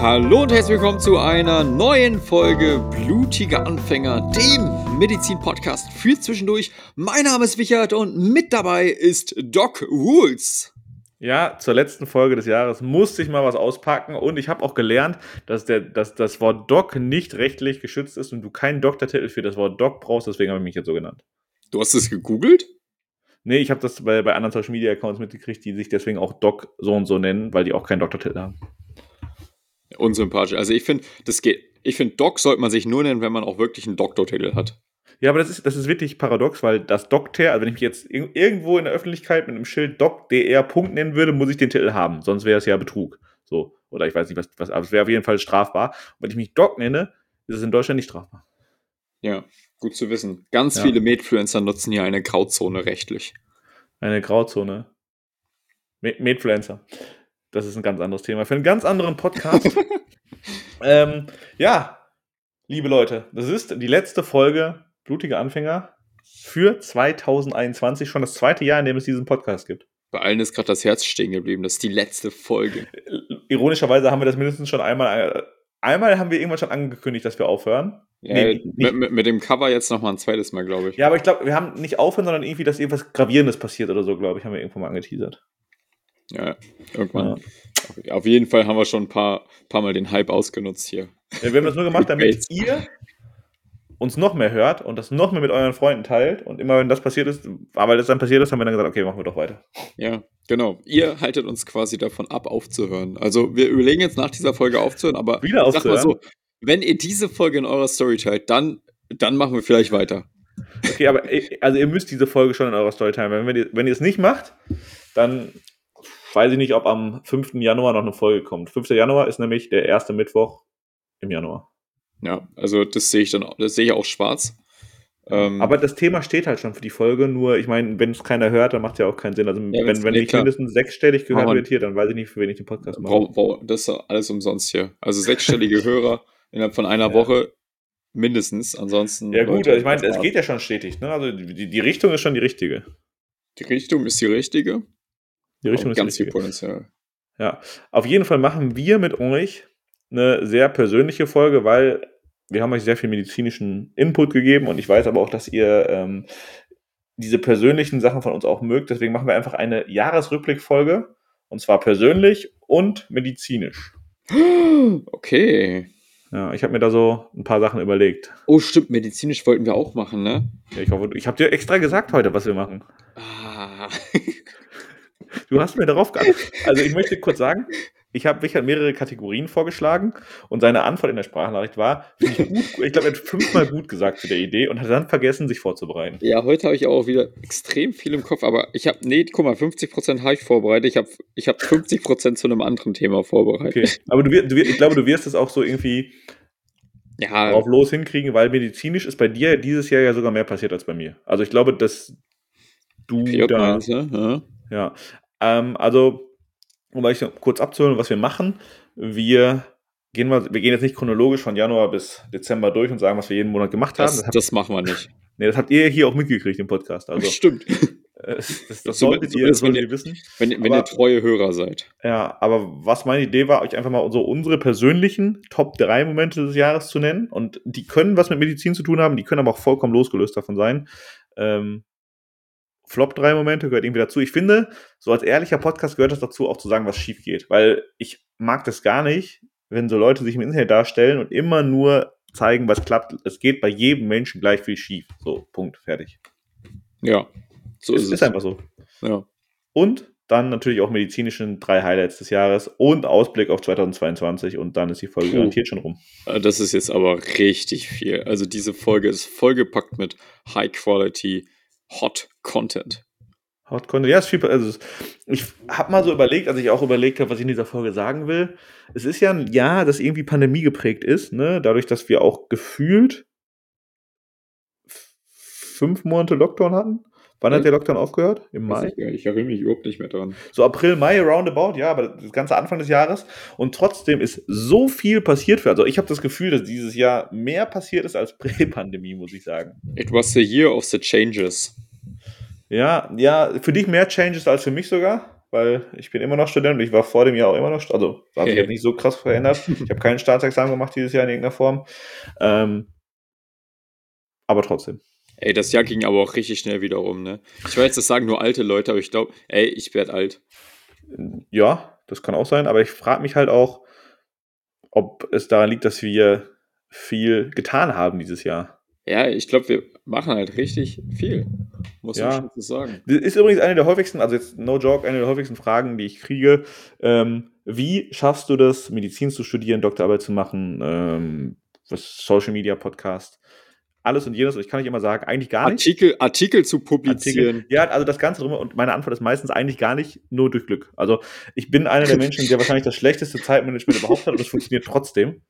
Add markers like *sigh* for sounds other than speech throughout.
Hallo und herzlich willkommen zu einer neuen Folge Blutige Anfänger, dem Medizin-Podcast für zwischendurch. Mein Name ist Wichert und mit dabei ist Doc Rules. Ja, zur letzten Folge des Jahres musste ich mal was auspacken und ich habe auch gelernt, dass, der, dass das Wort Doc nicht rechtlich geschützt ist und du keinen Doktortitel für das Wort Doc brauchst, deswegen habe ich mich jetzt so genannt. Du hast es gegoogelt? Nee, ich habe das bei, bei anderen Social Media Accounts mitgekriegt, die sich deswegen auch Doc so und so nennen, weil die auch keinen Doktortitel haben. Unsympathisch. Also ich finde, das geht. Ich finde, Doc sollte man sich nur nennen, wenn man auch wirklich einen Doktortitel hat. Ja, aber das ist, das ist wirklich paradox, weil das Doktor, also wenn ich mich jetzt irgendwo in der Öffentlichkeit mit einem Schild Doc DR Punkt nennen würde, muss ich den Titel haben. Sonst wäre es ja Betrug. So. Oder ich weiß nicht, was, was aber es wäre auf jeden Fall strafbar. Und wenn ich mich Doc nenne, ist es in Deutschland nicht strafbar. Ja, gut zu wissen. Ganz ja. viele Medfluencer nutzen hier eine Grauzone rechtlich. Eine Grauzone. Medfluencer. Das ist ein ganz anderes Thema für einen ganz anderen Podcast. *laughs* ähm, ja, liebe Leute, das ist die letzte Folge Blutige Anfänger für 2021, schon das zweite Jahr, in dem es diesen Podcast gibt. Bei allen ist gerade das Herz stehen geblieben. Das ist die letzte Folge. Ironischerweise haben wir das mindestens schon einmal. Äh, einmal haben wir irgendwann schon angekündigt, dass wir aufhören. Ja, nee, mit, mit, mit, dem Cover jetzt noch mal ein zweites Mal, glaube ich. Ja, aber ich glaube, wir haben nicht aufhören, sondern irgendwie, dass irgendwas Gravierendes passiert oder so, glaube ich, haben wir irgendwo mal angeteasert. Ja, irgendwann. Ja. Auf jeden Fall haben wir schon ein paar, paar Mal den Hype ausgenutzt hier. Ja, wir haben das nur gemacht, damit ihr uns noch mehr hört und das noch mehr mit euren Freunden teilt. Und immer wenn das passiert ist, aber das dann passiert ist, haben wir dann gesagt, okay, machen wir doch weiter. Ja, genau. Ihr haltet uns quasi davon ab, aufzuhören. Also wir überlegen jetzt nach dieser Folge aufzuhören, aber wieder aufzuhören. Sag mal so, wenn ihr diese Folge in eurer Story teilt, dann, dann machen wir vielleicht weiter. Okay, aber also ihr müsst diese Folge schon in eurer Story teilen. Wenn, ihr, wenn ihr es nicht macht, dann weiß ich nicht, ob am 5. Januar noch eine Folge kommt. 5. Januar ist nämlich der erste Mittwoch im Januar. Ja, also das sehe ich dann, das sehe ich auch schwarz. Ähm, aber das Thema steht halt schon für die Folge, nur ich meine, wenn es keiner hört, dann macht es ja auch keinen Sinn. Also ja, wenn, wenn nicht mindestens sechsstellig gehört wird hier, dann weiß ich nicht, für wen ich den Podcast mache. Brauch, das ist alles umsonst hier. Also sechsstellige *laughs* Hörer innerhalb von einer ja. Woche mindestens. Ansonsten. Ja, gut, Leute, ich meine, es geht ja schon stetig. Ne? Also die, die Richtung ist schon die richtige. Die Richtung ist die richtige. Die Richtung ist ganz viel Potenzial. Ja, auf jeden Fall machen wir mit euch eine sehr persönliche Folge, weil wir haben euch sehr viel medizinischen Input gegeben und ich weiß aber auch, dass ihr ähm, diese persönlichen Sachen von uns auch mögt. Deswegen machen wir einfach eine Jahresrückblickfolge und zwar persönlich und medizinisch. *gasps* Okay. Ja, ich habe mir da so ein paar Sachen überlegt. Oh, stimmt, medizinisch wollten wir auch machen, ne? Ja, ich hoffe, ich habe dir extra gesagt heute, was wir machen. Ah. *laughs* Du hast mir darauf geantwortet. Also ich möchte kurz sagen, ich habe Richard mehrere Kategorien vorgeschlagen und seine Antwort in der Sprachnachricht war, ich ich glaube, er hat fünfmal gut gesagt zu der Idee und hat dann vergessen, sich vorzubereiten. Ja, heute habe ich auch wieder extrem viel im Kopf, aber ich habe, nee, guck mal, 50% habe ich vorbereitet, ich habe ich hab 50% zu einem anderen Thema vorbereitet. Okay, aber du, du, ich glaube, du wirst es auch so irgendwie ja. drauf los hinkriegen, weil medizinisch ist bei dir dieses Jahr ja sogar mehr passiert als bei mir. Also ich glaube, dass du da... Meinst, ne? Ja, ja. Ähm, also um euch kurz abzuholen, was wir machen. Wir gehen, mal, wir gehen jetzt nicht chronologisch von Januar bis Dezember durch und sagen, was wir jeden Monat gemacht das, haben. Das, das machen wir nicht. *laughs* Nee, das habt ihr hier auch mitgekriegt im Podcast. Also, *laughs* das stimmt. Das, das, das solltet ihr, das wenn ihr wissen. Wenn, wenn aber, ihr treue Hörer seid. Ja, aber was meine Idee war, euch einfach mal so unsere persönlichen Top 3 Momente des Jahres zu nennen. Und die können was mit Medizin zu tun haben, die können aber auch vollkommen losgelöst davon sein. Ähm, Flop 3 Momente gehört irgendwie dazu. Ich finde, so als ehrlicher Podcast gehört es dazu, auch zu sagen, was schief geht. Weil ich mag das gar nicht, wenn so Leute sich im Internet darstellen und immer nur zeigen, was klappt. Es geht bei jedem Menschen gleich viel schief. So, Punkt, fertig. Ja, so ist, ist es. Ist einfach so. Ja. Und dann natürlich auch medizinischen drei Highlights des Jahres und Ausblick auf 2022 und dann ist die Folge Puh. garantiert schon rum. Äh, das ist jetzt aber richtig viel. Also diese Folge ist vollgepackt mit High Quality Hot Content. Hot Content, ja, ist viel. Also ich habe mal so überlegt, als ich auch überlegt habe, was ich in dieser Folge sagen will. Es ist ja ein Jahr, das irgendwie Pandemie geprägt ist, ne? Dadurch, dass wir auch gefühlt fünf Monate Lockdown hatten. Wann hat der Lockdown aufgehört? Im Mai? Ich, ich, erinnere mich überhaupt nicht mehr dran. So April, Mai, roundabout, ja, aber das ganze Anfang des Jahres. Und trotzdem ist so viel passiert für. Also ich habe das Gefühl, dass dieses Jahr mehr passiert ist als *laughs* Prä-Pandemie, muss ich sagen. It was the year of the changes. Ja, ja, für dich mehr Changes als für mich sogar. weil ich bin immer noch Student und ich war vor dem Jahr auch immer noch, also hat sich Hey. nicht so krass verändert. Ich habe kein Staatsexamen gemacht dieses Jahr in irgendeiner Form. Ähm, aber trotzdem. Ey, das Jahr ging aber auch richtig schnell wieder rum, ne? Ich weiß, das sagen nur alte Leute, aber ich glaube, ey, ich werde alt. Ja, das kann auch sein, aber ich frage mich halt auch, ob es daran liegt, dass wir viel getan haben dieses Jahr. Ja, ich glaube, wir machen halt richtig viel. Muss man Ja. schon so sagen. Das ist übrigens eine der häufigsten, also jetzt no joke, eine der häufigsten Fragen, die ich kriege. Ähm, wie schaffst du das, Medizin zu studieren, Doktorarbeit zu machen, ähm, Social Media Podcast, alles und jenes? Und ich kann nicht immer sagen, eigentlich gar nicht. Artikel, Artikel zu publizieren. Artikel. Ja, also das Ganze drum und meine Antwort ist meistens eigentlich gar nicht nur durch Glück. Also ich bin einer der Menschen, der wahrscheinlich das schlechteste Zeitmanagement überhaupt hat und das *laughs* funktioniert trotzdem.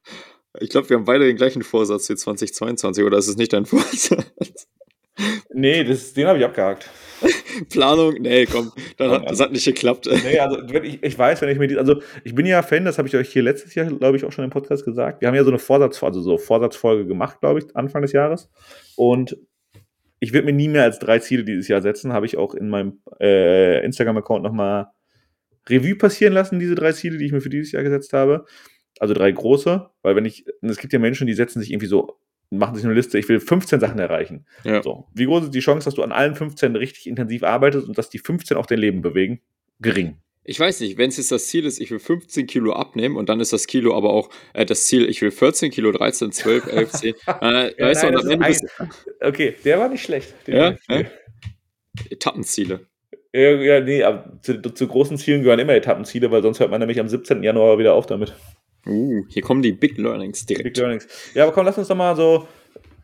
Ich glaube, wir haben beide den gleichen Vorsatz für 2022, oder ist es nicht dein *laughs* Vorsatz? Nee, das, den habe ich abgehakt. *laughs* Planung? Nee, komm, dann hat, das hat nicht geklappt. *laughs* Nee, also ich, ich weiß, wenn ich mir die, also ich bin ja Fan, das habe ich euch hier letztes Jahr, glaube ich, auch schon im Podcast gesagt. Wir haben ja so eine Vorsatz, also so Vorsatzfolge gemacht, glaube ich, Anfang des Jahres. Und ich würde mir nie mehr als drei Ziele dieses Jahr setzen, habe ich auch in meinem äh, Instagram-Account nochmal Revue passieren lassen, diese drei Ziele, die ich mir für dieses Jahr gesetzt habe. Also drei große, weil wenn ich, es gibt ja Menschen, die setzen sich irgendwie so, machen sich eine Liste, ich will 15 Sachen erreichen. Ja. So. Wie groß ist die Chance, dass du an allen 15 richtig intensiv arbeitest und dass die 15 auch dein Leben bewegen? Gering. Ich weiß nicht, wenn es jetzt das Ziel ist, ich will 15 Kilo abnehmen und dann ist das Kilo aber auch äh, das Ziel, ich will 14 Kilo, 13, 12, 11, 10. Äh, weißt du, nein, das am Ende Okay, der war nicht schlecht. Ja, nicht schlecht. Etappenziele. Ja, ja, nee, aber zu, zu großen Zielen gehören immer Etappenziele, weil sonst hört man nämlich am 17. Januar wieder auf damit. Uh, hier kommen die Big Learnings Big direkt. Learnings. Ja, aber komm, lass uns doch mal so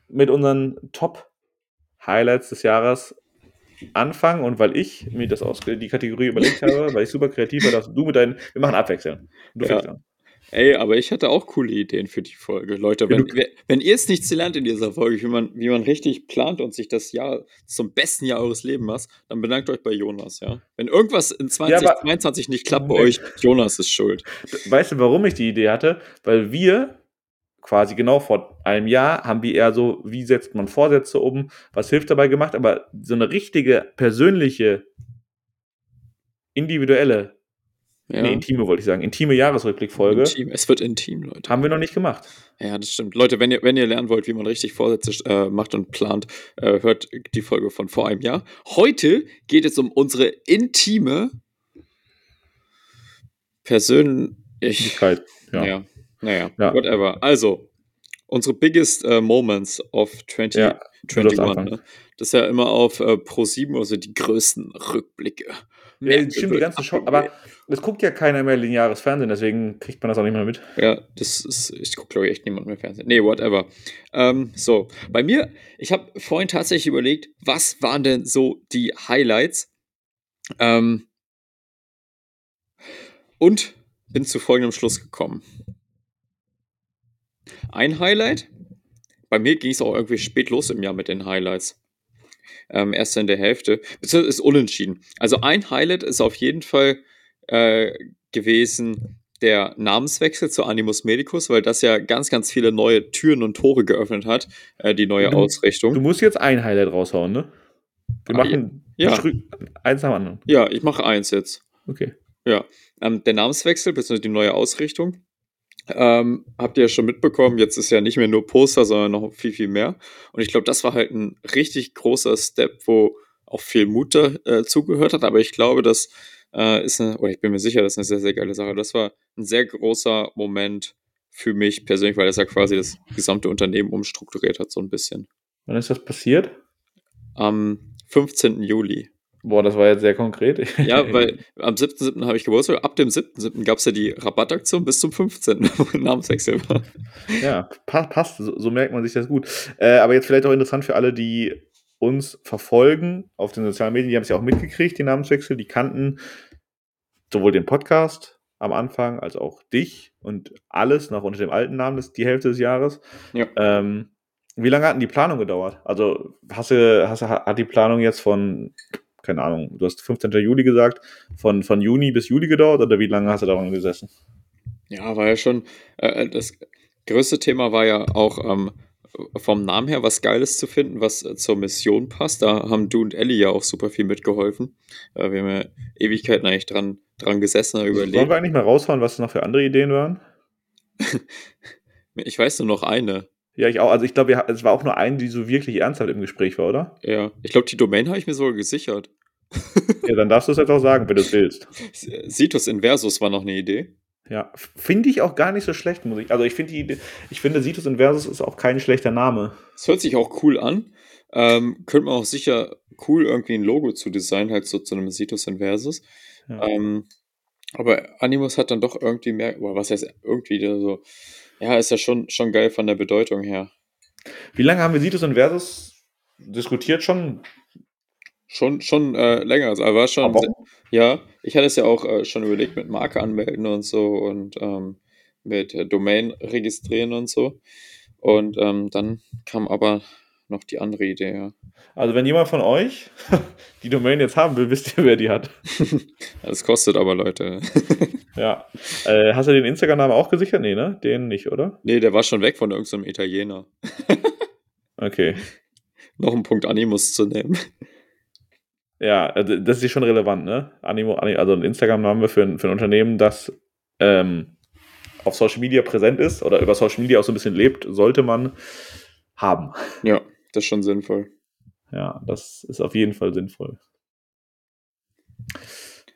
mit unseren Top-Highlights des Jahres anfangen. Und weil ich mir das aus die Kategorie überlegt *laughs* habe, weil ich super kreativ war, darfst du mit deinen. Wir machen abwechseln. Du Ja. fängst an. Ey, aber ich hatte auch coole Ideen für die Folge. Leute, wenn, wenn ihr es nichts lernt in dieser Folge, wie man, wie man richtig plant und sich das Jahr zum besten Jahr eures Lebens macht, dann bedankt euch bei Jonas, ja. Wenn irgendwas in Ja, aber- 2022 nicht klappt bei euch, Jonas ist schuld. Weißt du, warum ich die Idee hatte? Weil wir quasi genau vor einem Jahr haben wir eher so, wie setzt man Vorsätze um, was hilft dabei gemacht, aber so eine richtige, persönliche, individuelle, Ja. nee, intime wollte ich sagen, intime Jahresrückblickfolge Intim. Es wird intim, Leute. haben wir noch nicht gemacht. Ja, das stimmt. Leute, wenn ihr, wenn ihr lernen wollt, wie man richtig Vorsätze äh, macht und plant, äh, hört die Folge von vor einem Jahr. Heute geht es um unsere intime persönlich. Möglichkeit, Ja. Ja. Naja, Ja. whatever. Also, unsere biggest äh, moments of 20, Ja, du 21. darfst anfangen. Ne? Das ist ja immer auf äh, Pro7, also die größten Rückblicke. Ja, stimmt, die ganze Show, aber es guckt ja keiner mehr lineares Fernsehen, deswegen kriegt man das auch nicht mehr mit. Ja, das ist, ich gucke, glaube ich, echt niemand mehr Fernsehen. Nee, whatever. Ähm, so, bei mir, ich habe vorhin tatsächlich überlegt, was waren denn so die Highlights? Ähm, und bin zu folgendem Schluss gekommen. Ein Highlight, bei mir ging es auch irgendwie spät los im Jahr mit den Highlights. Ähm, erst in der Hälfte, beziehungsweise ist unentschieden. Also ein Highlight ist auf jeden Fall äh, gewesen, der Namenswechsel zu Animus Medicus, weil das ja ganz, ganz viele neue Türen und Tore geöffnet hat, äh, die neue Du- Ausrichtung. Du musst jetzt ein Highlight raushauen, ne? Wir Ah, machen ja. Eins nach dem anderen. ja, ich mache eins jetzt. Okay. Ähm, der Namenswechsel, bzw. die neue Ausrichtung, ähm, habt ihr ja schon mitbekommen. Jetzt ist ja nicht mehr nur Poster, sondern noch viel, viel mehr. Und ich glaube, das war halt ein richtig großer Step, wo auch viel Mut da, äh, zugehört hat. Aber ich glaube, das äh, ist eine, oder ich bin mir sicher, das ist eine sehr, sehr geile Sache. Das war ein sehr großer Moment für mich persönlich, weil das ja quasi das gesamte Unternehmen umstrukturiert hat, so ein bisschen. Wann ist das passiert? Am 15. Juli. Boah, das war jetzt sehr konkret. Ja, *laughs* weil am 7.7. habe ich Geburtstag. Ab dem 7.7. gab es ja die Rabattaktion bis zum 15., *laughs* wo ein Namenswechsel war. Ja, pa passt, so, so merkt man sich das gut. Äh, aber jetzt vielleicht auch interessant für alle, die uns verfolgen auf den sozialen Medien, die haben es ja auch mitgekriegt, die Namenswechsel, die kannten sowohl den Podcast am Anfang als auch dich und alles noch unter dem alten Namen, das ist die Hälfte des Jahres. Ja. Ähm, wie lange hat denn die Planung gedauert? Also hast du, hast du, hat die Planung jetzt von, keine Ahnung, du hast 15. Juli gesagt, von, von Juni bis Juli gedauert oder wie lange hast du daran gesessen? Ja, war ja schon. Äh, das größte Thema war ja auch ähm, vom Namen her was Geiles zu finden, was äh, zur Mission passt. Da haben du und Ellie ja auch super viel mitgeholfen. Äh, wir haben ja Ewigkeiten eigentlich dran, dran gesessen, überlegt. Wollen wir eigentlich mal raushauen, was noch für andere Ideen waren? *laughs* ich weiß nur noch eine. Ja, ich auch. Also ich glaube, es war auch nur eine, die so wirklich ernsthaft im Gespräch war, oder? Ja. Ich glaube, die Domain habe ich mir sogar gesichert. Ja, dann darfst du es jetzt auch sagen, wenn du es willst. Situs Inversus war noch eine Idee. Ja, finde ich auch gar nicht so schlecht, muss ich. Also ich finde die, ich finde Situs Inversus ist auch kein schlechter Name. Es hört sich auch cool an. Ähm, könnte man auch sicher cool irgendwie ein Logo zu designen, halt so zu einem Situs Inversus. Ja. Ähm, aber Animus hat dann doch irgendwie mehr, oder was heißt irgendwie so, ja, ist ja schon, schon geil von der Bedeutung her. Wie lange haben wir Situs Inversus diskutiert schon? Schon, schon äh, länger. Also war schon. Aber ja, ich hatte es ja auch äh, schon überlegt mit Marke anmelden und so und ähm, mit äh, Domain registrieren und so. Und ähm, dann kam aber noch die andere Idee, ja. Also wenn jemand von euch *laughs* die Domain jetzt haben will, *laughs* wisst ihr, wer die hat. *laughs* das kostet aber, Leute. ja. Äh, hast du den Instagram-Namen auch gesichert? Nee, ne? Den nicht, oder? Nee, der war schon weg von irgendeinem Italiener. okay. Noch ein Punkt Animus zu nehmen. Ja, also das ist schon relevant, ne? Animo, also ein Instagram-Namen für, ein, für ein Unternehmen, das ähm, auf Social Media präsent ist oder über Social Media auch so ein bisschen lebt, sollte man haben. Ja, das ist schon sinnvoll. Ja, das ist auf jeden Fall sinnvoll.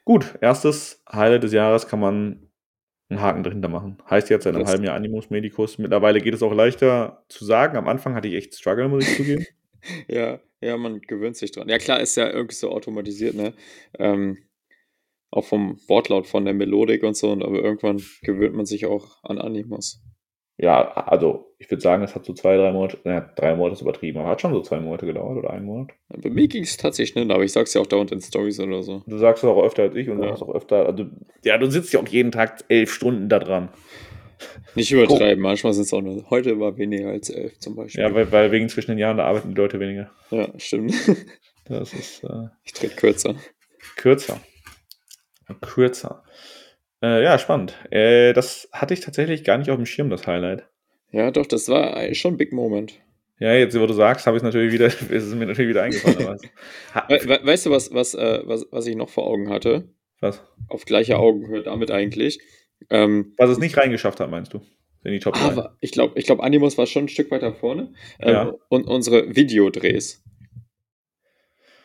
Gut, erstes Highlight des Jahres kann man einen Haken dahinter machen. Heißt jetzt in einem das halben Jahr Animus Medicus. Mittlerweile geht es auch leichter zu sagen. Am Anfang hatte ich echt Struggle, muss ich zugeben. *laughs* ja, ja, man gewöhnt sich dran. Ja, klar, ist ja irgendwie so automatisiert, ne? Ähm, auch vom Wortlaut, von der Melodik und so, aber irgendwann gewöhnt man sich auch an Animus. Ja, also ich würde sagen, es hat so zwei, drei Monate, naja, drei Monate ist übertrieben, aber hat schon so zwei Monate gedauert oder einen Monat. Bei mir ging es tatsächlich schnell, aber ich sag's ja auch dauernd in Stories oder so. Du sagst es auch öfter als ich und ja. du sagst auch öfter, also, ja, du sitzt ja auch jeden Tag elf Stunden da dran. Nicht übertreiben, manchmal sind es auch nur. Heute war weniger als elf zum Beispiel. Ja, weil, weil wegen zwischen den Jahren da arbeiten die Leute weniger. Ja, stimmt. *laughs* Das ist. Äh, ich trete kürzer. Kürzer. Kürzer. Äh, ja, spannend. Äh, das hatte ich tatsächlich gar nicht auf dem Schirm, das Highlight. Ja, doch, das war schon ein Big Moment. Ja, jetzt, wo du sagst, habe ich natürlich wieder, *laughs* ist es mir natürlich wieder eingefallen. *laughs* We weißt du, was, was, äh, was, was ich noch vor Augen hatte? Was? Auf gleicher Augenhöhe damit eigentlich. Ähm, was es nicht reingeschafft hat, meinst du? In die Top aber ich glaube, ich glaub, Animus war schon ein Stück weiter vorne. Ähm, ja. Und unsere Videodrehs.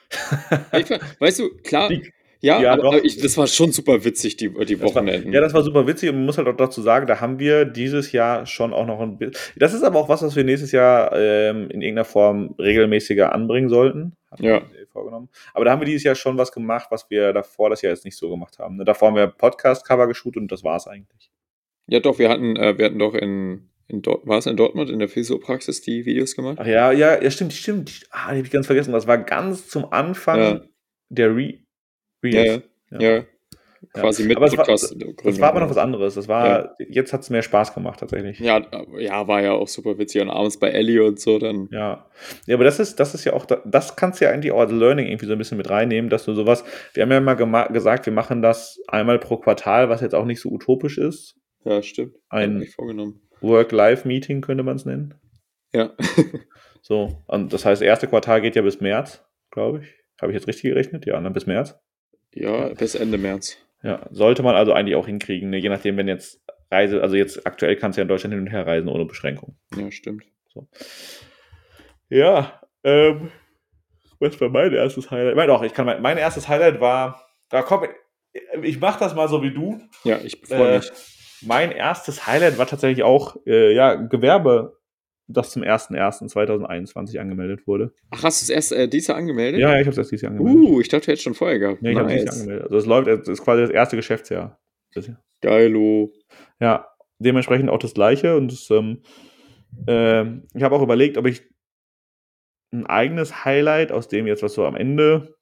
*laughs* weißt du, klar, die, ja, ja aber ich, das war schon super witzig, die, die Wochenenden. War, ja, das war super witzig und man muss halt auch dazu sagen, da haben wir dieses Jahr schon auch noch ein bisschen. Das ist aber auch was, was wir nächstes Jahr ähm, in irgendeiner Form regelmäßiger anbringen sollten. Ja. Vorgenommen. Aber da haben wir dieses Jahr schon was gemacht, was wir davor das Jahr jetzt nicht so gemacht haben. Ne, davor haben wir Podcast-Cover geshootet und das war es eigentlich. Ja, doch, wir hatten, äh, wir hatten doch in, in war es in Dortmund in der Physiopraxis die Videos gemacht? Ach ja, ja, ja, stimmt, stimmt. Ah, die habe ich ganz vergessen. Das war ganz zum Anfang ja. der Re Reels. Ja, ja. ja. Quasi mit aber Podcast. War, das war aber noch was anderes. Das war, jetzt hat es mehr Spaß gemacht, tatsächlich. Ja, ja, war ja auch super witzig. Und abends bei Ellie und so dann. Ja. Ja, aber das ist, das ist ja auch, das kannst du ja eigentlich auch als Learning irgendwie so ein bisschen mit reinnehmen, dass du sowas, wir haben ja mal gesagt, wir machen das einmal pro Quartal, was jetzt auch nicht so utopisch ist. Ja, stimmt. Ein Work-Life-Meeting könnte man es nennen. Ja. *laughs* so, und das heißt, erste Quartal geht ja bis März, glaube ich. Habe ich jetzt richtig gerechnet? Ja, dann bis März. Ja, bis Ende März. Ja, sollte man also eigentlich auch hinkriegen, ne? je nachdem, wenn jetzt Reise, also jetzt aktuell kannst du ja in Deutschland hin und her reisen ohne Beschränkung. Ja, stimmt. So. Ja, ähm, was war mein erstes Highlight? Mein, doch, ich kann mein, mein erstes Highlight war, da komm, ich mach das mal so wie du. Ja, ich freue äh, mich. Mein erstes Highlight war tatsächlich auch, äh, ja, Gewerbe das zum 01.01.2021 angemeldet wurde. Ach, hast du es erst äh, dieses Jahr angemeldet? Ja, ich habe es erst dieses Jahr angemeldet. Uh, ich dachte, du hättest schon vorher gehabt. Nee, ich nice. habe dieses Jahr angemeldet. Also es läuft, es ist quasi das erste Geschäftsjahr. Geilo. Ja, dementsprechend auch das gleiche und das, ähm, äh, ich habe auch überlegt, ob ich ein eigenes Highlight aus dem jetzt, was so am Ende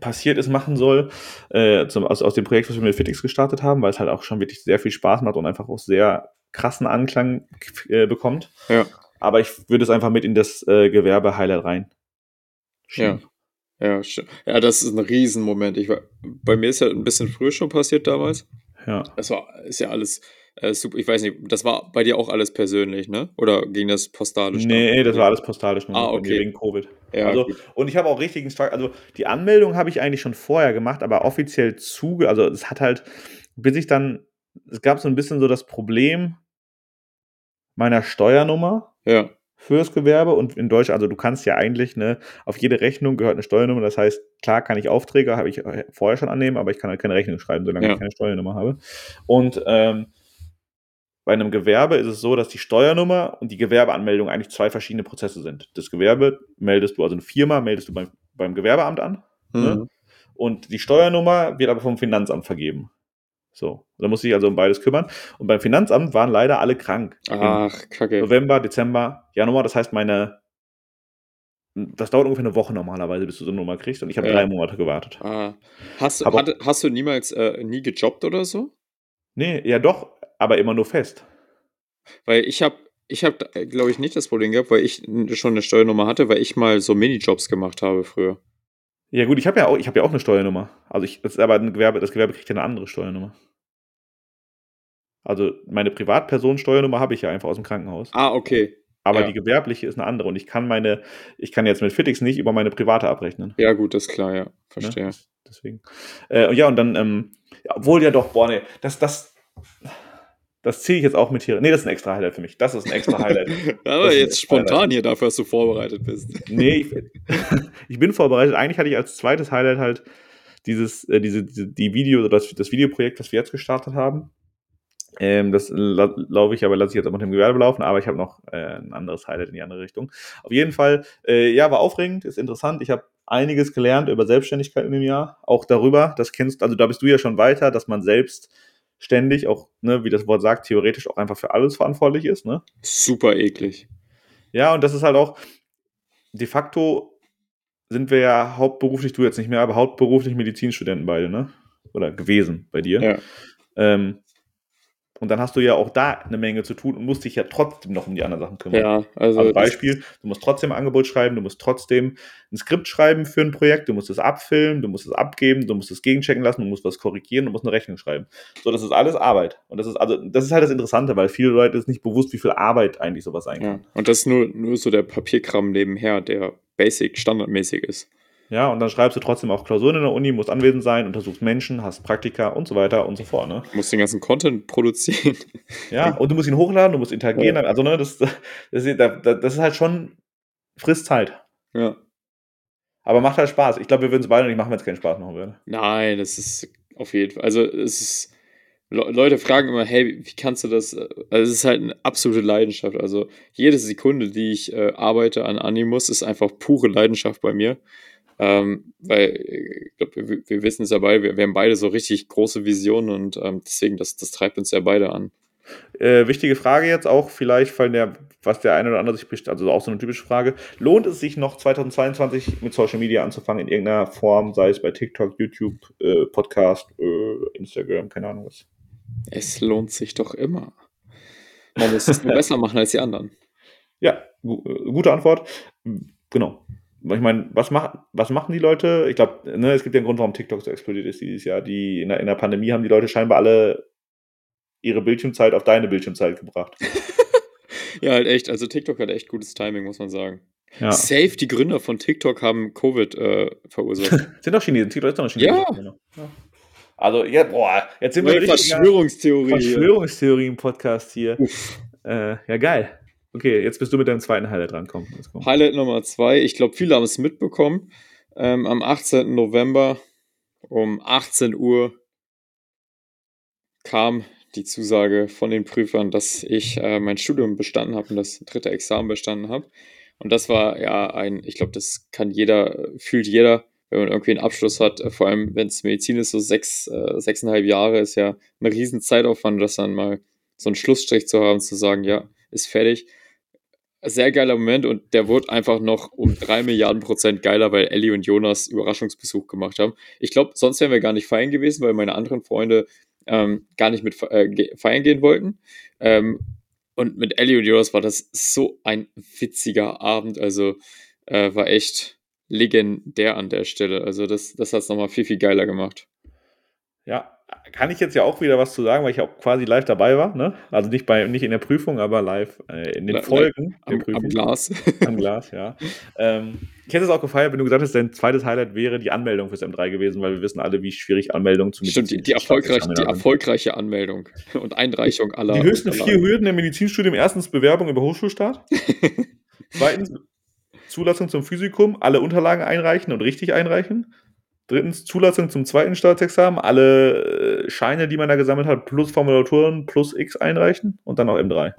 passiert ist, machen soll, äh, zum, aus, aus dem Projekt, was wir mit Fitix gestartet haben, weil es halt auch schon wirklich sehr viel Spaß macht und einfach auch sehr krassen Anklang äh, bekommt. Ja. Aber ich würde es einfach mit in das äh, Gewerbe-Highlight rein. Ja. Ja, ja, das ist ein Riesenmoment. Ich war, bei mir ist ja ein bisschen früher schon passiert damals. Ja. Das war, ist ja alles Äh, super, ich weiß nicht, das war bei dir auch alles persönlich, ne? Oder ging das postalisch? Nee, das war alles postalisch Ah, okay. wegen Covid. Ja, also, gut. und ich habe auch richtigen Struggle. Also, die Anmeldung habe ich eigentlich schon vorher gemacht, aber offiziell zuge. Also, es hat halt, bis ich dann, es gab so ein bisschen so das Problem meiner Steuernummer Ja, fürs Gewerbe und in Deutschland, also du kannst ja eigentlich, ne, auf jede Rechnung gehört eine Steuernummer. Das heißt, klar kann ich Aufträge, habe ich äh, vorher schon annehmen, aber ich kann halt keine Rechnung schreiben, solange Ja. ich keine Steuernummer habe. Und ähm, bei einem Gewerbe ist es so, dass die Steuernummer und die Gewerbeanmeldung eigentlich zwei verschiedene Prozesse sind. Das Gewerbe meldest du, also eine Firma meldest du beim, beim Gewerbeamt an Ne? Mhm. und die Steuernummer wird aber vom Finanzamt vergeben. So, da muss ich also um beides kümmern. Und beim Finanzamt waren leider alle krank. Ach, kacke. November, Dezember, Januar. Das heißt, meine. Das dauert ungefähr eine Woche normalerweise, bis du so eine Nummer kriegst. Und ich habe Ja. drei Monate gewartet. Ah. Hast, du, hatte, hast du niemals äh, nie gejobbt oder so? Nee, ja doch, aber immer nur fest. Weil ich habe, ich habe, glaube ich, nicht das Problem gehabt, weil ich schon eine Steuernummer hatte, weil ich mal so Minijobs gemacht habe früher. Ja, gut, ich habe ja auch, ich habe ja auch eine Steuernummer. Also ich, das ist aber ein Gewerbe, das Gewerbe kriegt ja eine andere Steuernummer. Also meine Privatpersonensteuernummer habe ich ja einfach aus dem Krankenhaus. Ah, okay. Aber ja. die gewerbliche ist eine andere. Und ich kann meine, ich kann jetzt mit Fitix nicht über meine private abrechnen. Ja, gut, das ist klar, ja. Ne? Verstehe. Das- Deswegen. Äh, ja, und dann, ähm, obwohl ja doch, boah, nee, das, das, das ziehe ich jetzt auch mit hier. Nee, das ist ein extra Highlight für mich. Das ist ein extra Highlight. *laughs* Aber jetzt ein Highlight. spontan hier dafür, dass du vorbereitet bist. Nee, ich, *laughs* ich bin vorbereitet. Eigentlich hatte ich als zweites Highlight halt dieses, äh, diese, die Video, das, das Videoprojekt, das wir jetzt gestartet haben. Ähm, das la laufe ich, aber lasse ich jetzt auch mit dem Gewerbe laufen, aber ich habe noch äh, ein anderes Highlight in die andere Richtung. Auf jeden Fall, äh, ja, war aufregend, ist interessant. Ich habe einiges gelernt über Selbstständigkeit in dem Jahr. Auch darüber, das kennst, also da bist du ja schon weiter, dass man selbst ständig auch, ne, wie das Wort sagt, theoretisch auch einfach für alles verantwortlich ist, ne? Super eklig. Ja, und das ist halt auch de facto sind wir ja hauptberuflich, du jetzt nicht mehr, aber hauptberuflich Medizinstudenten beide, ne? Oder gewesen bei dir. Ja. Ähm, und dann hast du ja auch da eine Menge zu tun und musst dich ja trotzdem noch um die anderen Sachen kümmern. Ja, also. Also das- Beispiel, du musst trotzdem ein Angebot schreiben, du musst trotzdem ein Skript schreiben für ein Projekt, du musst es abfilmen, du musst es abgeben, du musst es gegenchecken lassen, du musst was korrigieren, du musst eine Rechnung schreiben. So, das ist alles Arbeit. Und das ist also, das ist halt das Interessante, weil viele Leute ist nicht bewusst, wie viel Arbeit eigentlich sowas sein kann. Ja. Und das ist nur, nur so der Papierkram nebenher, der basic, standardmäßig ist. Ja, und dann schreibst du trotzdem auch Klausuren in der Uni, musst anwesend sein, untersuchst Menschen, hast Praktika und so weiter und so fort. Ne? Du musst den ganzen Content produzieren. *laughs* Ja, und du musst ihn hochladen, du musst interagieren. Also, ne, das, das, ist, das ist halt schon frisst Zeit. Ja. Aber macht halt Spaß. Ich glaube, wir würden es beide nicht machen, wenn es keinen Spaß machen würde. Nein, das ist auf jeden Fall. Also, es ist. Le Leute fragen immer, hey, wie kannst du das? Also, es ist halt eine absolute Leidenschaft. Also, jede Sekunde, die ich äh, arbeite an Animus, ist einfach pure Leidenschaft bei mir. Ähm, weil, äh, ich glaube, wir, wir wissen es ja beide, wir, wir haben beide so richtig große Visionen und ähm, deswegen, das, das treibt uns ja beide an. Äh, wichtige Frage jetzt auch, vielleicht, weil der, was der eine oder andere sich bestimmt, also auch so eine typische Frage. Lohnt es sich noch 2022 mit Social Media anzufangen in irgendeiner Form, sei es bei TikTok, YouTube, äh, Podcast, äh, Instagram, keine Ahnung was? Es lohnt sich doch immer. Man muss es nur *laughs* besser machen als die anderen. Ja, gu äh, gute Antwort. Genau. Ich meine, was, mach, was machen die Leute? Ich glaube, ne, es gibt ja einen Grund, warum TikTok so explodiert ist dieses Jahr. Die, in, der, in der Pandemie haben die Leute scheinbar alle ihre Bildschirmzeit auf deine Bildschirmzeit gebracht. *laughs* Ja, halt echt. Also TikTok hat echt gutes Timing, muss man sagen. Ja. Safe, die Gründer von TikTok haben Covid äh, verursacht. *laughs* Sind doch Chinesen. TikTok ist doch ein Chinesen. Ja. ja. Also, ja, boah, jetzt sind wir Neue richtig Verschwörungstheorie. Verschwörungstheorie im Podcast hier. Äh, ja, geil. Okay, jetzt bist du mit deinem zweiten Highlight dran. Komm, go. Highlight Nummer zwei. Ich glaube, viele haben es mitbekommen. Ähm, am 18. November um 18 Uhr kam die Zusage von den Prüfern, dass ich äh, mein Studium bestanden habe und das dritte Examen bestanden habe. Und das war ja ein, ich glaube, das kann jeder, fühlt jeder, wenn man irgendwie einen Abschluss hat, äh, vor allem wenn es Medizin ist, so sechs, äh, sechseinhalb Jahre ist ja ein riesen Zeitaufwand, das dann mal so einen Schlussstrich zu haben, zu sagen, ja, ist fertig. Sehr geiler Moment und der wurde einfach noch um drei Milliarden Prozent geiler, weil Ellie und Jonas Überraschungsbesuch gemacht haben. Ich glaube, sonst wären wir gar nicht feiern gewesen, weil meine anderen Freunde ähm, gar nicht mit äh, feiern gehen wollten. Ähm, und mit Ellie und Jonas war das so ein witziger Abend. Also äh, war echt legendär an der Stelle. Also das, das hat es nochmal viel, viel geiler gemacht. Ja, kann ich jetzt ja auch wieder was zu sagen, weil ich auch quasi live dabei war, ne? Also nicht bei nicht in der Prüfung, aber live äh, in den Li- Folgen Am, am. Glas. Am Glas, ja. Ähm, ich hätte es auch gefeiert, wenn du gesagt hast, dein zweites Highlight wäre die Anmeldung fürs M3 gewesen, weil wir wissen alle, wie schwierig Anmeldungen zu Stimmt, die, die, erfolgreich, die erfolgreiche Anmeldung und Einreichung aller. Die höchsten Unterlagen. vier Hürden im Medizinstudium. Erstens Bewerbung über Hochschulstart. *laughs* Zweitens Zulassung zum Physikum, alle Unterlagen einreichen und richtig einreichen. Drittens Zulassung zum zweiten Staatsexamen, alle äh, Scheine, die man da gesammelt hat, plus Formulaturen, plus X einreichen und dann noch M3.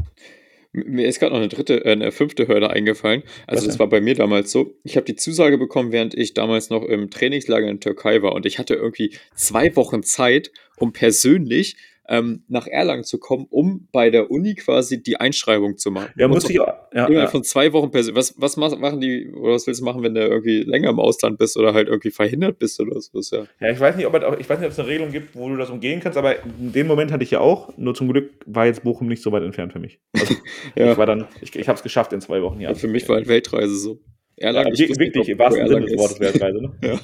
Mir ist gerade noch eine dritte, äh, eine fünfte Hürde eingefallen. Also denn? war bei mir damals so. Ich habe die Zusage bekommen, während ich damals noch im Trainingslager in Türkei war und ich hatte irgendwie zwei Wochen Zeit, um persönlich ähm, nach Erlangen zu kommen, um bei der Uni quasi die Einschreibung zu machen. Ja, muss so ich auch. Ja, ja. von zwei Wochen persönlich. Was, was mach- machen die, oder was willst du machen, wenn du irgendwie länger im Ausland bist oder halt irgendwie verhindert bist oder so? Ja. ja, ich weiß nicht, ob es ich weiß nicht, ob es eine Regelung gibt, wo du das umgehen kannst, aber in dem Moment hatte ich ja auch. Nur zum Glück war jetzt Bochum nicht so weit entfernt für mich. Also, *laughs* Ja. ich war dann, ich, ich habe es geschafft in zwei Wochen. Ja, Ja, für mich war halt Weltreise so. ja, Erlangen, wusste wirklich nicht, im ob- wo wahrsten Sinne des Wortes. Weltreise. Ne? *laughs* Ja.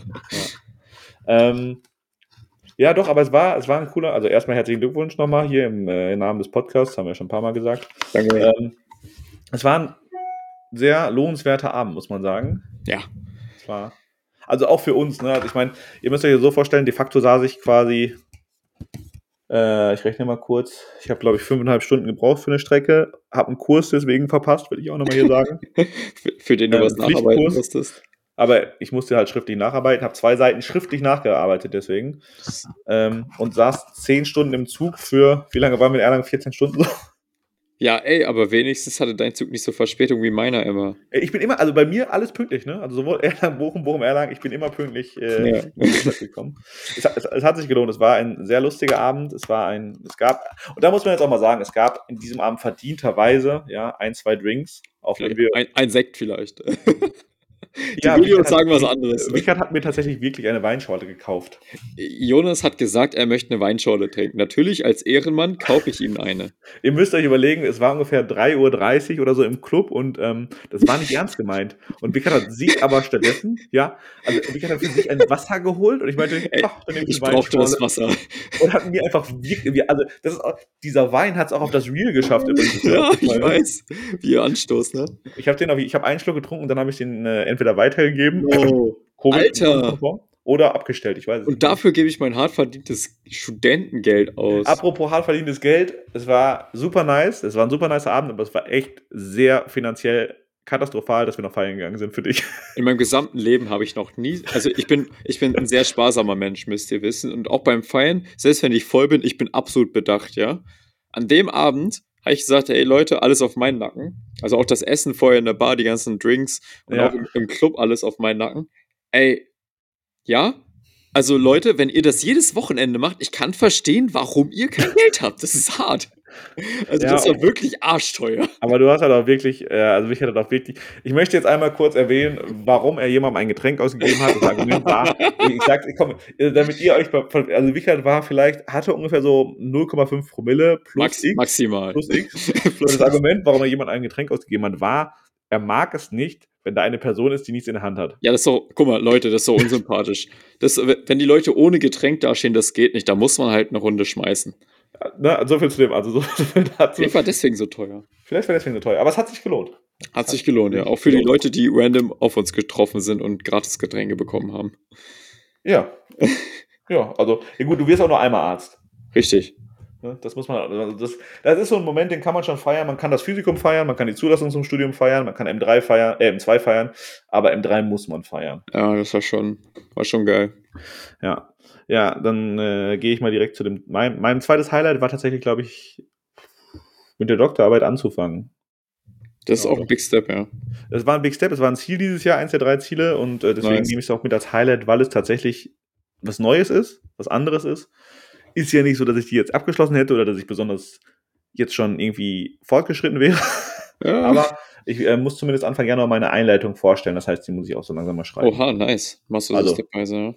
Ähm, ja, doch, aber es war, es war ein cooler, also erstmal herzlichen Glückwunsch nochmal hier im, äh, im Namen des Podcasts, haben wir schon ein paar Mal gesagt. Danke. Ähm, es war ein sehr lohnenswerter Abend, muss man sagen. Ja. Es war, also auch für uns, ne? Also ich meine, ihr müsst euch so vorstellen, de facto saß ich quasi, äh, ich rechne mal kurz, ich habe glaube ich fünfeinhalb Stunden gebraucht für eine Strecke, habe einen Kurs deswegen verpasst, will ich auch nochmal hier sagen. *laughs* Für, für den du Ähm, was nacharbeiten musstest. Aber ich musste halt schriftlich nacharbeiten, habe zwei Seiten schriftlich nachgearbeitet deswegen. Ähm, und saß zehn Stunden im Zug für, wie lange waren wir in Erlangen? 14 Stunden so? *laughs* Ja, ey, aber wenigstens hatte dein Zug nicht so Verspätung wie meiner immer. Ich bin immer, also bei mir alles pünktlich, ne? Also sowohl Erlangen, Bochum, Bochum, Erlangen, ich bin immer pünktlich äh, Ja. gekommen. Es, hat- es, es hat sich gelohnt. Es war ein sehr lustiger Abend. Es war ein, es gab, und da muss man jetzt auch mal sagen, es gab in diesem Abend verdienterweise, ja, ein, zwei Drinks, auf. Ein, ein Sekt vielleicht. *laughs* Die Ja, Videos sagen was anderes. Richard hat mir tatsächlich wirklich eine Weinschorle gekauft. Jonas hat gesagt, er möchte eine Weinschorle trinken. Natürlich, als Ehrenmann kaufe ich ihm eine. *laughs* Ihr müsst euch überlegen, es war ungefähr 3.30 Uhr oder so im Club und ähm, das war nicht ernst gemeint. Und Richard hat sich aber stattdessen, ja, also Richard hat für sich ein Wasser geholt und ich meinte, ach, dann nehme Ich eine brauchte das. Wasser. Und hat mir einfach wirklich, also das ist auch, dieser Wein hat es auch auf das Reel geschafft übrigens. *laughs* Ja, ich weiß. Wie Anstoß, ne? Ich habe den ich habe einen Schluck getrunken und dann habe ich den äh, entweder weitergegeben, Oh. *laughs* Alter. oder abgestellt, ich weiß es Und nicht. dafür gebe ich mein hart verdientes Studentengeld aus. Apropos hart verdientes Geld, es war super nice, es war ein super nicer Abend, aber es war echt sehr finanziell katastrophal, dass wir noch feiern gegangen sind für dich. *laughs* In meinem gesamten Leben habe ich noch nie, also ich bin, ich bin ein sehr sparsamer Mensch, müsst ihr wissen. Und auch beim Feiern, selbst wenn ich voll bin, ich bin absolut bedacht, ja. An dem Abend habe ich gesagt, ey Leute, alles auf meinen Nacken. Also auch das Essen vorher in der Bar, die ganzen Drinks und Ja. auch im, im Club alles auf meinen Nacken. Ey, ja. Also Leute, wenn ihr das jedes Wochenende macht, ich kann verstehen, warum ihr kein Geld habt. Das ist hart. Also Ja. das war wirklich arschteuer. Aber du hast halt auch wirklich, äh, also mich hat halt auch wirklich, ich möchte jetzt einmal kurz erwähnen, warum er jemandem ein Getränk ausgegeben hat. Das Argument war, *laughs* ich sag's, komm, äh, damit ihr euch, also Wichert war vielleicht, hatte ungefähr so 0,5 Promille plus Max, X. maximal. Plus X. *laughs* Das Argument, warum er jemand ein Getränk ausgegeben hat, war, er mag es nicht, wenn da eine Person ist, die nichts in der Hand hat. Ja, das ist so, guck mal, Leute, das ist so unsympathisch. Das, wenn die Leute ohne Getränk dastehen, das geht nicht. Da muss man halt eine Runde schmeißen. Ne, so viel zu dem, also so, *laughs* viel dazu. Vielleicht war deswegen so teuer. Vielleicht wäre deswegen so teuer, aber es hat sich gelohnt. Hat sich gelohnt, ja. Auch für die Leute, die random auf uns getroffen sind und gratis Getränke bekommen haben. Ja. *laughs* ja, also, ja gut, du wirst auch nur einmal Arzt. Richtig. Ne, Das muss man, also das, das ist so ein Moment, den kann man schon feiern. Man kann das Physikum feiern, man kann die Zulassung zum Studium feiern, man kann M3 feiern, äh, M2 feiern, aber M3 muss man feiern. Ja, das war schon, war schon geil. Ja. Ja, dann äh, gehe ich mal direkt zu dem. Mein, mein zweites Highlight war tatsächlich, glaube ich, mit der Doktorarbeit anzufangen. Das ist auch ein Big Step, ja. Es war ein Big Step, es war ein Ziel dieses Jahr, eins der drei Ziele, und äh, deswegen Nice. nehme ich es auch mit als Highlight, weil es tatsächlich was Neues ist, was anderes ist. Ist ja nicht so, dass ich die jetzt abgeschlossen hätte oder dass ich besonders jetzt schon irgendwie fortgeschritten wäre. ja. *laughs* Aber ich äh, muss zumindest Anfang Januar meine Einleitung vorstellen. Das heißt, die muss ich auch so langsam mal schreiben. Oha, nice. Machst du Also. das stepweise,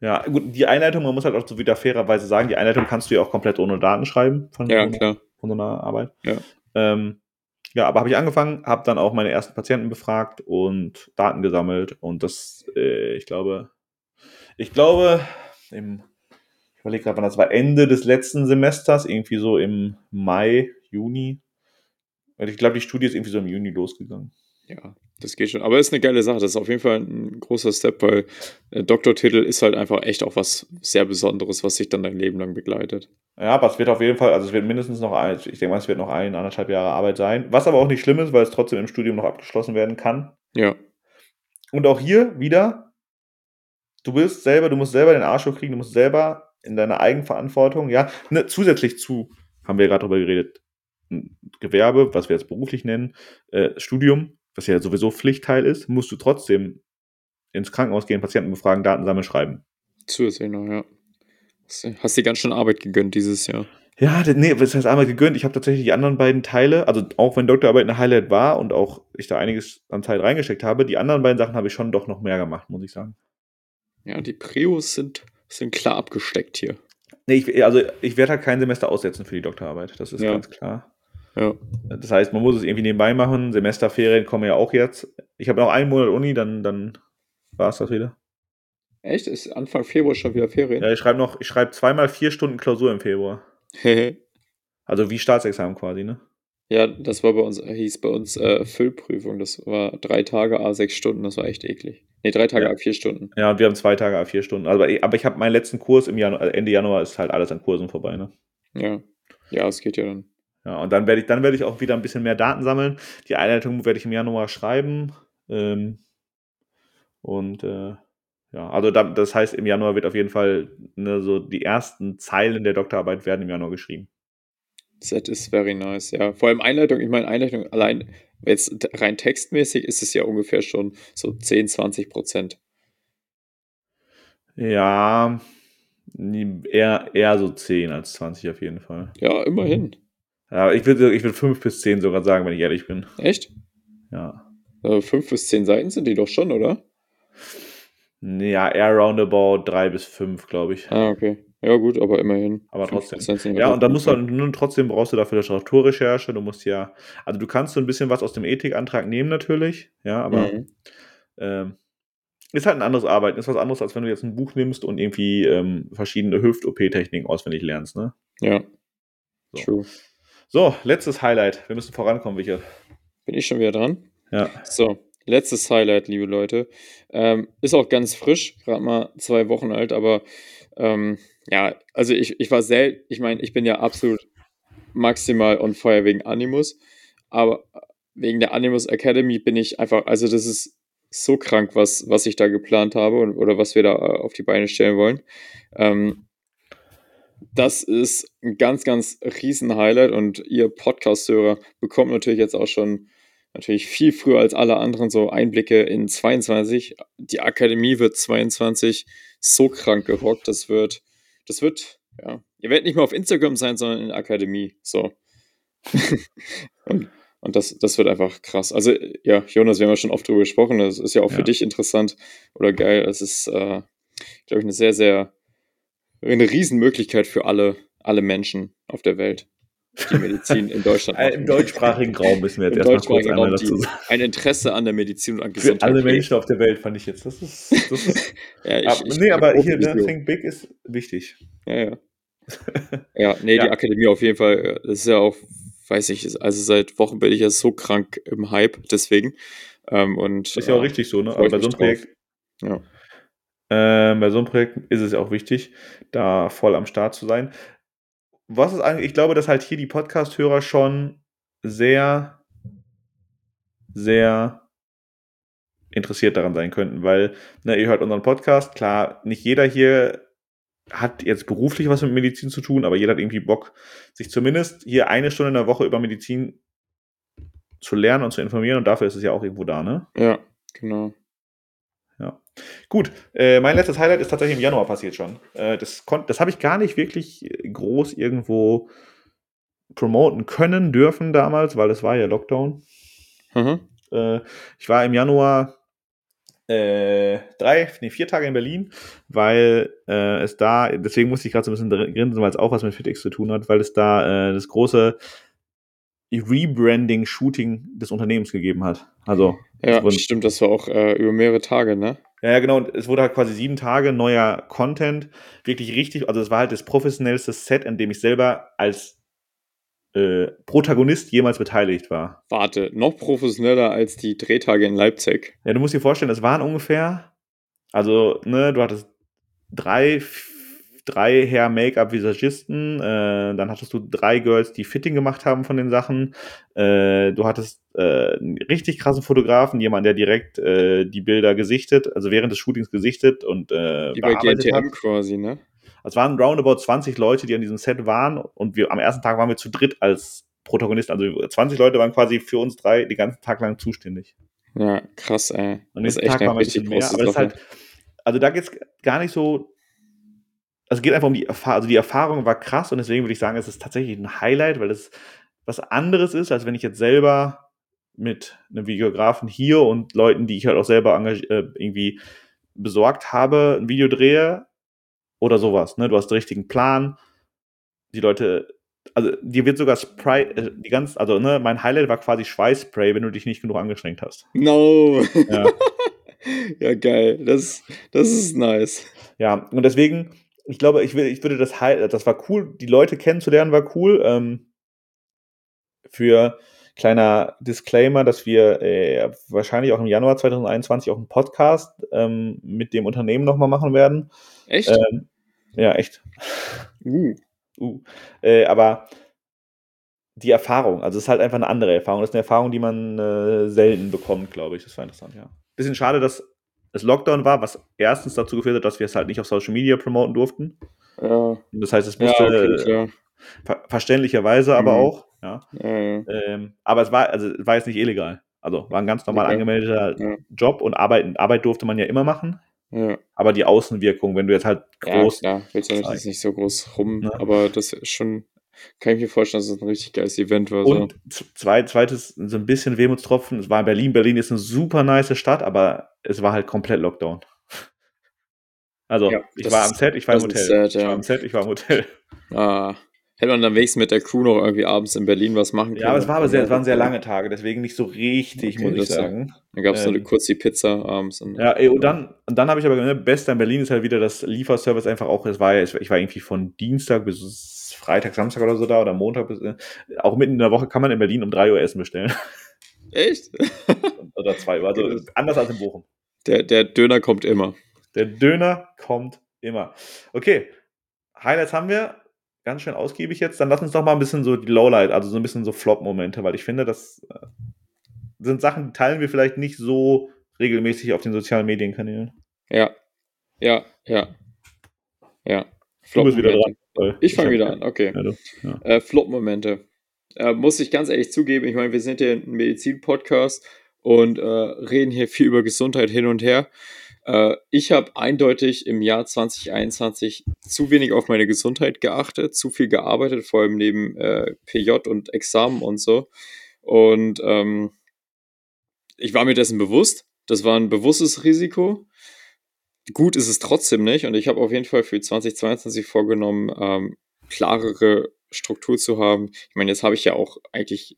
ja? Gut, die Einleitung, man muss halt auch so wieder fairerweise sagen, die Einleitung kannst du ja auch komplett ohne Daten schreiben von, Ja, so, klar. von so einer Arbeit. Ja. Ähm, ja, aber habe ich angefangen, habe dann auch meine ersten Patienten befragt und Daten gesammelt und das, äh, ich glaube, ich glaube, im, ich überlege gerade, wann das war, Ende des letzten Semesters, irgendwie so im Mai, Juni. Ich glaube, die Studie ist irgendwie so im Juni losgegangen. Ja, das geht schon. Aber ist eine geile Sache. Das ist auf jeden Fall ein großer Step, weil der Doktortitel ist halt einfach echt auch was sehr Besonderes, was sich dann dein Leben lang begleitet. Ja, aber es wird auf jeden Fall, also es wird mindestens noch ein, ich denke mal, es wird noch ein, anderthalb Jahre Arbeit sein. Was aber auch nicht schlimm ist, weil es trotzdem im Studium noch abgeschlossen werden kann. Ja. Und auch hier wieder, du bist selber, du musst selber den Arsch hochkriegen, du musst selber in deiner Eigenverantwortung, ja, ne, zusätzlich zu, haben wir gerade darüber geredet, Gewerbe, was wir jetzt beruflich nennen, äh, Studium, was ja sowieso Pflichtteil ist, musst du trotzdem ins Krankenhaus gehen, Patienten befragen, Daten sammeln, schreiben. Zusätzlich noch, ja. Hast dir ganz schön Arbeit gegönnt dieses Jahr. Ja, nee, das heißt einmal gegönnt. Ich habe tatsächlich die anderen beiden Teile, also auch wenn Doktorarbeit eine Highlight war und auch ich da einiges an Zeit reingesteckt habe, die anderen beiden Sachen habe ich schon doch noch mehr gemacht, muss ich sagen. Ja, die Prios sind, sind klar abgesteckt hier. Nee, ich, also ich werde halt kein Semester aussetzen für die Doktorarbeit, das ist ja. ganz klar. Ja. Das heißt, man muss es irgendwie nebenbei machen. Semesterferien kommen ja auch jetzt. Ich habe noch einen Monat Uni, dann, dann war es das wieder. Echt? Ist Anfang Februar schon wieder Ferien? Ja, ich schreibe noch, ich schreibe zweimal vier Stunden Klausur im Februar. also wie Staatsexamen quasi, ne? Ja, das war bei uns, hieß bei uns äh, Füllprüfung. Das war drei Tage, a sechs Stunden, das war echt eklig. Ne, drei Tage, ja. a vier Stunden. Ja, und wir haben zwei Tage, a vier Stunden. Aber, aber ich habe meinen letzten Kurs im Januar, Ende Januar ist halt alles an Kursen vorbei, ne? Ja. Ja, es geht ja dann. Ja, und dann werde ich, dann werde ich auch wieder ein bisschen mehr Daten sammeln. Die Einleitung werde ich im Januar schreiben. Ähm, und äh, ja, also da, das heißt, im Januar wird auf jeden Fall ne, so die ersten Zeilen der Doktorarbeit werden im Januar geschrieben. That is very nice, ja. Vor allem Einleitung, ich meine, Einleitung allein, jetzt rein textmäßig ist es ja ungefähr schon so 10, 20 Prozent. Ja, eher, eher so 10 als 20 auf jeden Fall. Ja, immerhin. Ja, ich würde ich würd 5 bis 10 sogar sagen, wenn ich ehrlich bin. Echt? Ja. Also 5 bis 10 Seiten sind die doch schon, oder? Ja, eher roundabout 3 bis 5, glaube ich. Ah, okay. Ja, gut, aber immerhin. Aber trotzdem. Ja, und dann musst du nun trotzdem brauchst du dafür Literaturrecherche. Du musst ja, also du kannst so ein bisschen was aus dem Ethikantrag nehmen, natürlich. Ja, aber mhm. ähm, ist halt ein anderes Arbeiten. Ist was anderes, als wenn du jetzt ein Buch nimmst und irgendwie ähm, verschiedene Hüft-OP-Techniken auswendig lernst, ne? Ja. So. True. So, letztes Highlight. Wir müssen vorankommen, Michael. Bin ich schon wieder dran? Ja. So, letztes Highlight, liebe Leute. Ähm, ist auch ganz frisch, gerade mal zwei Wochen alt, aber ähm, ja, also ich, ich war selten, ich meine, ich bin ja absolut maximal on fire wegen Animus, aber wegen der Animus Academy bin ich einfach, also das ist so krank, was, was ich da geplant habe und, oder was wir da äh, auf die Beine stellen wollen. Ähm, das ist ein ganz, ganz riesen Highlight und ihr Podcast-Hörer bekommt natürlich jetzt auch schon natürlich viel früher als alle anderen so Einblicke in 22. Die Akademie wird 22 so krank gerockt, das wird, das wird, ja, ihr werdet nicht mehr auf Instagram sein, sondern in der Akademie, so. *laughs* und, und das, das wird einfach krass. Also, ja, Jonas, wir haben ja schon oft drüber gesprochen, das ist ja auch ja. für dich interessant oder geil. Es ist, äh, glaube ich, eine sehr, sehr eine Riesenmöglichkeit für alle, alle Menschen auf der Welt, die Medizin in Deutschland *laughs* machen. Im deutschsprachigen Raum müssen wir jetzt erstmal kurz einmal dazu sagen. Ein Interesse an der Medizin und an Gesundheit. Für alle Menschen auf der Welt fand ich jetzt. Das ist. Das ist *laughs* ja, ich, ab, ich, nee, aber hier, ne, Think Big ist wichtig. Ja, ja. *laughs* ja, nee, ja. die Akademie auf jeden Fall. Das ist ja auch, weiß ich, also seit Wochen bin ich ja so krank im Hype, deswegen. Ähm, und, ist ja auch äh, richtig so, ne? Aber bei so einem Projekt. Ja ähm, bei so einem Projekt ist es auch wichtig, da voll am Start zu sein. Was ist eigentlich, ich glaube, dass halt hier die Podcast-Hörer schon sehr, sehr interessiert daran sein könnten, weil ne, ihr hört unseren Podcast, klar, nicht jeder hier hat jetzt beruflich was mit Medizin zu tun, aber jeder hat irgendwie Bock, sich zumindest hier eine Stunde in der Woche über Medizin zu lernen und zu informieren und dafür ist es ja auch irgendwo da, ne? Ja, genau. Ja. Gut, äh, mein letztes Highlight ist tatsächlich im Januar passiert schon. Äh, das das habe ich gar nicht wirklich groß irgendwo promoten können, dürfen damals, weil es war ja Lockdown. Mhm. Äh, ich war im Januar äh, drei, nee, vier Tage in Berlin, weil äh, es da, deswegen musste ich gerade so ein bisschen grinsen, weil es auch was mit FitX zu tun hat, weil es da äh, das große Rebranding-Shooting des Unternehmens gegeben hat. Also ja, stimmt, das war auch äh, über mehrere Tage, ne? Ja, ja, genau. Und es wurde halt quasi sieben Tage neuer Content. Wirklich richtig. Also, es war halt das professionellste Set, an dem ich selber als äh, Protagonist jemals beteiligt war. Warte, noch professioneller als die Drehtage in Leipzig. Ja, du musst dir vorstellen, es waren ungefähr, also, ne, du hattest drei, drei Hair Make-up Visagisten, äh, dann hattest du drei Girls, die Fitting gemacht haben von den Sachen. Äh, du hattest äh, einen richtig krassen Fotografen, jemand, der direkt äh, die Bilder gesichtet, also während des Shootings gesichtet und äh, Wie bei hat. quasi, ne? Es waren roundabout 20 Leute, die an diesem Set waren und wir am ersten Tag waren wir zu dritt als Protagonisten. Also 20 Leute waren quasi für uns drei den ganzen Tag lang zuständig. Ja, krass, ey. Und nächsten echt Tag waren wir ein bisschen mehr. Aber das ist halt, also da geht es gar nicht so. Also es geht einfach um die Erfahrung. Also die Erfahrung war krass und deswegen würde ich sagen, es ist tatsächlich ein Highlight, weil es was anderes ist, als wenn ich jetzt selber mit einem Videografen hier und Leuten, die ich halt auch selber äh, irgendwie besorgt habe, ein Video drehe oder sowas. Ne? Du hast den richtigen Plan. Die Leute, also dir wird sogar Spray, äh, die ganz, also ne, mein Highlight war quasi Schweißspray, wenn du dich nicht genug angestrengt hast. No. Ja. *laughs* ja, geil. Das, das ist nice. Ja, und deswegen, ich glaube, ich, will, ich würde das Highlight, das war cool, die Leute kennenzulernen war cool. Ähm, für kleiner Disclaimer, dass wir äh, wahrscheinlich auch im Januar 2021 auch einen Podcast ähm, mit dem Unternehmen nochmal machen werden. Echt? Ähm, ja, echt. uh. Uh. Äh, aber die Erfahrung, also es ist halt einfach eine andere Erfahrung. Das ist eine Erfahrung, die man äh, selten bekommt, glaube ich. Das war interessant, ja. Bisschen schade, dass es Lockdown war, was erstens dazu geführt hat, dass wir es halt nicht auf Social Media promoten durften. Ja, Das heißt, es ja musste okay, klar. ver verständlicherweise aber Mhm. auch, ja. Ja, ja. Ähm, aber es war, also es war jetzt nicht illegal. Also war ein ganz normal Okay. angemeldeter Ja. Job und Arbeit, Arbeit durfte man ja immer machen. ja. Aber die Außenwirkung, wenn du jetzt halt Ja, groß klar, willst du natürlich nicht so groß rum, aber das ist schon, kann ich mir vorstellen, dass es ein richtig geiles Event war. Und z- zwei, zweites, so ein bisschen Wehmutstropfen, es war in Berlin. Berlin ist eine super nice Stadt, aber es war halt komplett Lockdown. *laughs* Also, Ja, ich das war ist- am Set, ich war im das Hotel. ist sad, Ich ja. war am Set, ich war im Hotel. so. Ah, hätte man dann wenigstens mit der Crew noch irgendwie abends in Berlin was machen können. Ja, aber es war aber sehr, es waren sehr lang. lange Tage, deswegen nicht so richtig, Okay, muss ich das ist ja- sagen. Dann gab es Ähm, noch kurz die Pizza abends. Und, Ja, ey, und dann, und dann habe ich aber gemerkt, Beste in Berlin ist halt wieder das Lieferservice einfach auch, es war ja, ich war irgendwie von Dienstag bis Freitag, Samstag oder so da oder Montag bis, äh, auch mitten in der Woche kann man in Berlin um 3 Uhr Essen bestellen. Echt? *laughs* oder 2 Uhr, also anders als in Bochum. Der, der Döner kommt immer. Der Döner kommt immer. Okay, Highlights haben wir. Ganz schön ausgiebig jetzt. Dann lass uns doch mal ein bisschen so die Lowlight, also so ein bisschen so Flop-Momente, weil ich finde, das äh, sind Sachen, die teilen wir vielleicht nicht so regelmäßig auf den sozialen Medienkanälen. Ja, ja, ja. Ja. Du bist wieder dran. Ich fange wieder an, okay. Ja. Äh, Flop-Momente. Äh, muss ich ganz ehrlich zugeben, ich meine, wir sind ja ein Medizin-Podcast und äh, reden hier viel über Gesundheit hin und her. Äh, ich habe eindeutig im Jahr 2021 zu wenig auf meine Gesundheit geachtet, zu viel gearbeitet, vor allem neben äh, PJ und Examen und so. Und ähm, ich war mir dessen bewusst. Das war ein bewusstes Risiko. Gut ist es trotzdem nicht. Und ich habe auf jeden Fall für 2022 vorgenommen, ähm, klarere Struktur zu haben. Ich meine, jetzt habe ich ja auch eigentlich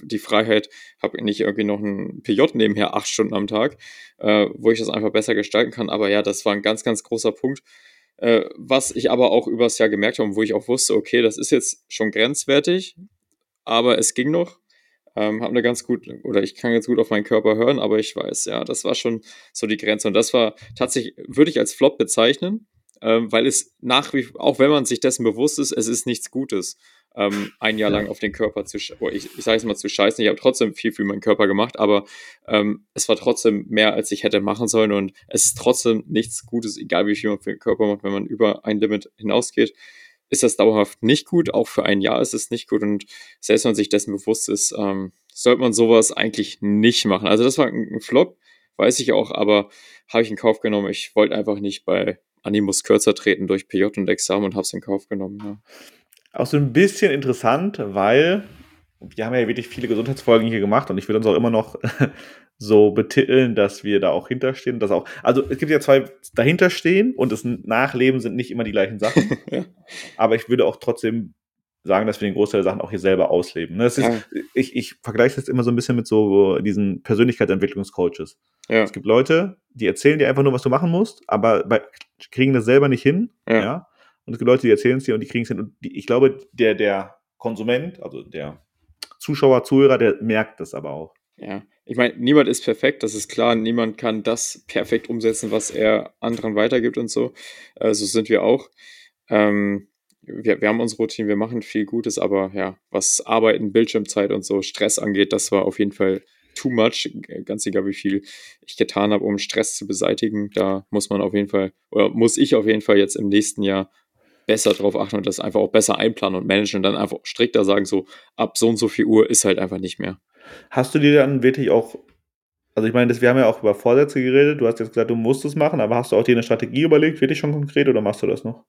die Freiheit, habe nicht irgendwie noch ein PJ nebenher acht Stunden am Tag, äh, wo ich das einfach besser gestalten kann. Aber ja, das war ein ganz, ganz großer Punkt. Äh, was ich aber auch übers Jahr gemerkt habe wo ich auch wusste, okay, das ist jetzt schon grenzwertig, aber es ging noch. Ähm, habe eine ganz gut, oder ich kann ganz gut auf meinen Körper hören, aber ich weiß, ja, das war schon so die Grenze. Und das war tatsächlich, würde ich als Flop bezeichnen, ähm, weil es nach wie auch wenn man sich dessen bewusst ist, es ist nichts Gutes, ähm, ein Jahr lang auf den Körper zu, oder ich, ich sage es mal zu scheißen. Ich habe trotzdem viel für meinen Körper gemacht, aber ähm, es war trotzdem mehr, als ich hätte machen sollen. Und es ist trotzdem nichts Gutes, egal wie viel man für den Körper macht, wenn man über ein Limit hinausgeht. Ist das dauerhaft nicht gut, auch für ein Jahr ist es nicht gut und selbst wenn man sich dessen bewusst ist, ähm, sollte man sowas eigentlich nicht machen. Also das war ein Flop, weiß ich auch, aber habe ich in Kauf genommen. Ich wollte einfach nicht bei Animus kürzer treten durch PJ und Examen und habe es in Kauf genommen. Ja. Auch so ein bisschen interessant, weil wir haben ja wirklich viele Gesundheitsfolgen hier gemacht und ich würde uns auch immer noch so betiteln, dass wir da auch hinterstehen. Dass auch, also es gibt ja zwei dahinterstehen und das Nachleben sind nicht immer die gleichen Sachen. *laughs* Aber ich würde auch trotzdem sagen, dass wir den Großteil der Sachen auch hier selber ausleben. Ne? Das ist, ja. ich, ich vergleiche das immer so ein bisschen mit so diesen Persönlichkeitsentwicklungscoaches. Ja. Es gibt Leute, die erzählen dir einfach nur, was du machen musst, aber bei, kriegen das selber nicht hin. Ja. ja? Und es gibt Leute, die erzählen es dir und die kriegen es hin. Und die, ich glaube, der, der Konsument, also der Zuschauer, Zuhörer, der merkt das aber auch. Ja, ich meine, niemand ist perfekt, das ist klar. Niemand kann das perfekt umsetzen, was er anderen weitergibt und so. Äh, so sind wir auch. Ähm, wir, wir haben unsere Routine, wir machen viel Gutes, aber ja, was Arbeiten, Bildschirmzeit und so Stress angeht, das war auf jeden Fall too much. Ganz egal, wie viel ich getan habe, um Stress zu beseitigen. Da muss man auf jeden Fall, oder muss ich auf jeden Fall jetzt im nächsten Jahr besser drauf achten und das einfach auch besser einplanen und managen und dann einfach strikter sagen, so ab so und so viel Uhr ist halt einfach nicht mehr. Hast du dir dann wirklich auch, also ich meine, das, wir haben ja auch über Vorsätze geredet, du hast jetzt gesagt, du musst es machen, aber hast du auch dir eine Strategie überlegt, wirklich schon konkret oder machst du das noch?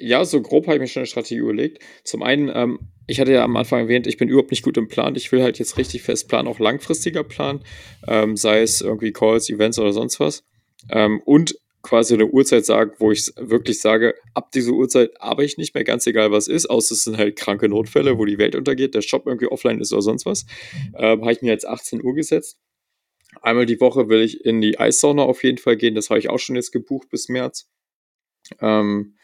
Ja, so grob habe ich mir schon eine Strategie überlegt. Zum einen, ähm, ich hatte ja am Anfang erwähnt, ich bin überhaupt nicht gut im Plan. Ich will halt jetzt richtig fest planen, auch langfristiger Plan, ähm, sei es irgendwie Calls, Events oder sonst was. Ähm, und quasi eine Uhrzeit sagen, wo ich wirklich sage, ab dieser Uhrzeit arbeite ich nicht mehr, ganz egal was ist, außer es sind halt kranke Notfälle, wo die Welt untergeht, der Shop irgendwie offline ist oder sonst was. Ähm, habe ich mir jetzt 18 Uhr gesetzt. Einmal die Woche will ich in die Eissauna auf jeden Fall gehen, das habe ich auch schon jetzt gebucht bis März. Ähm,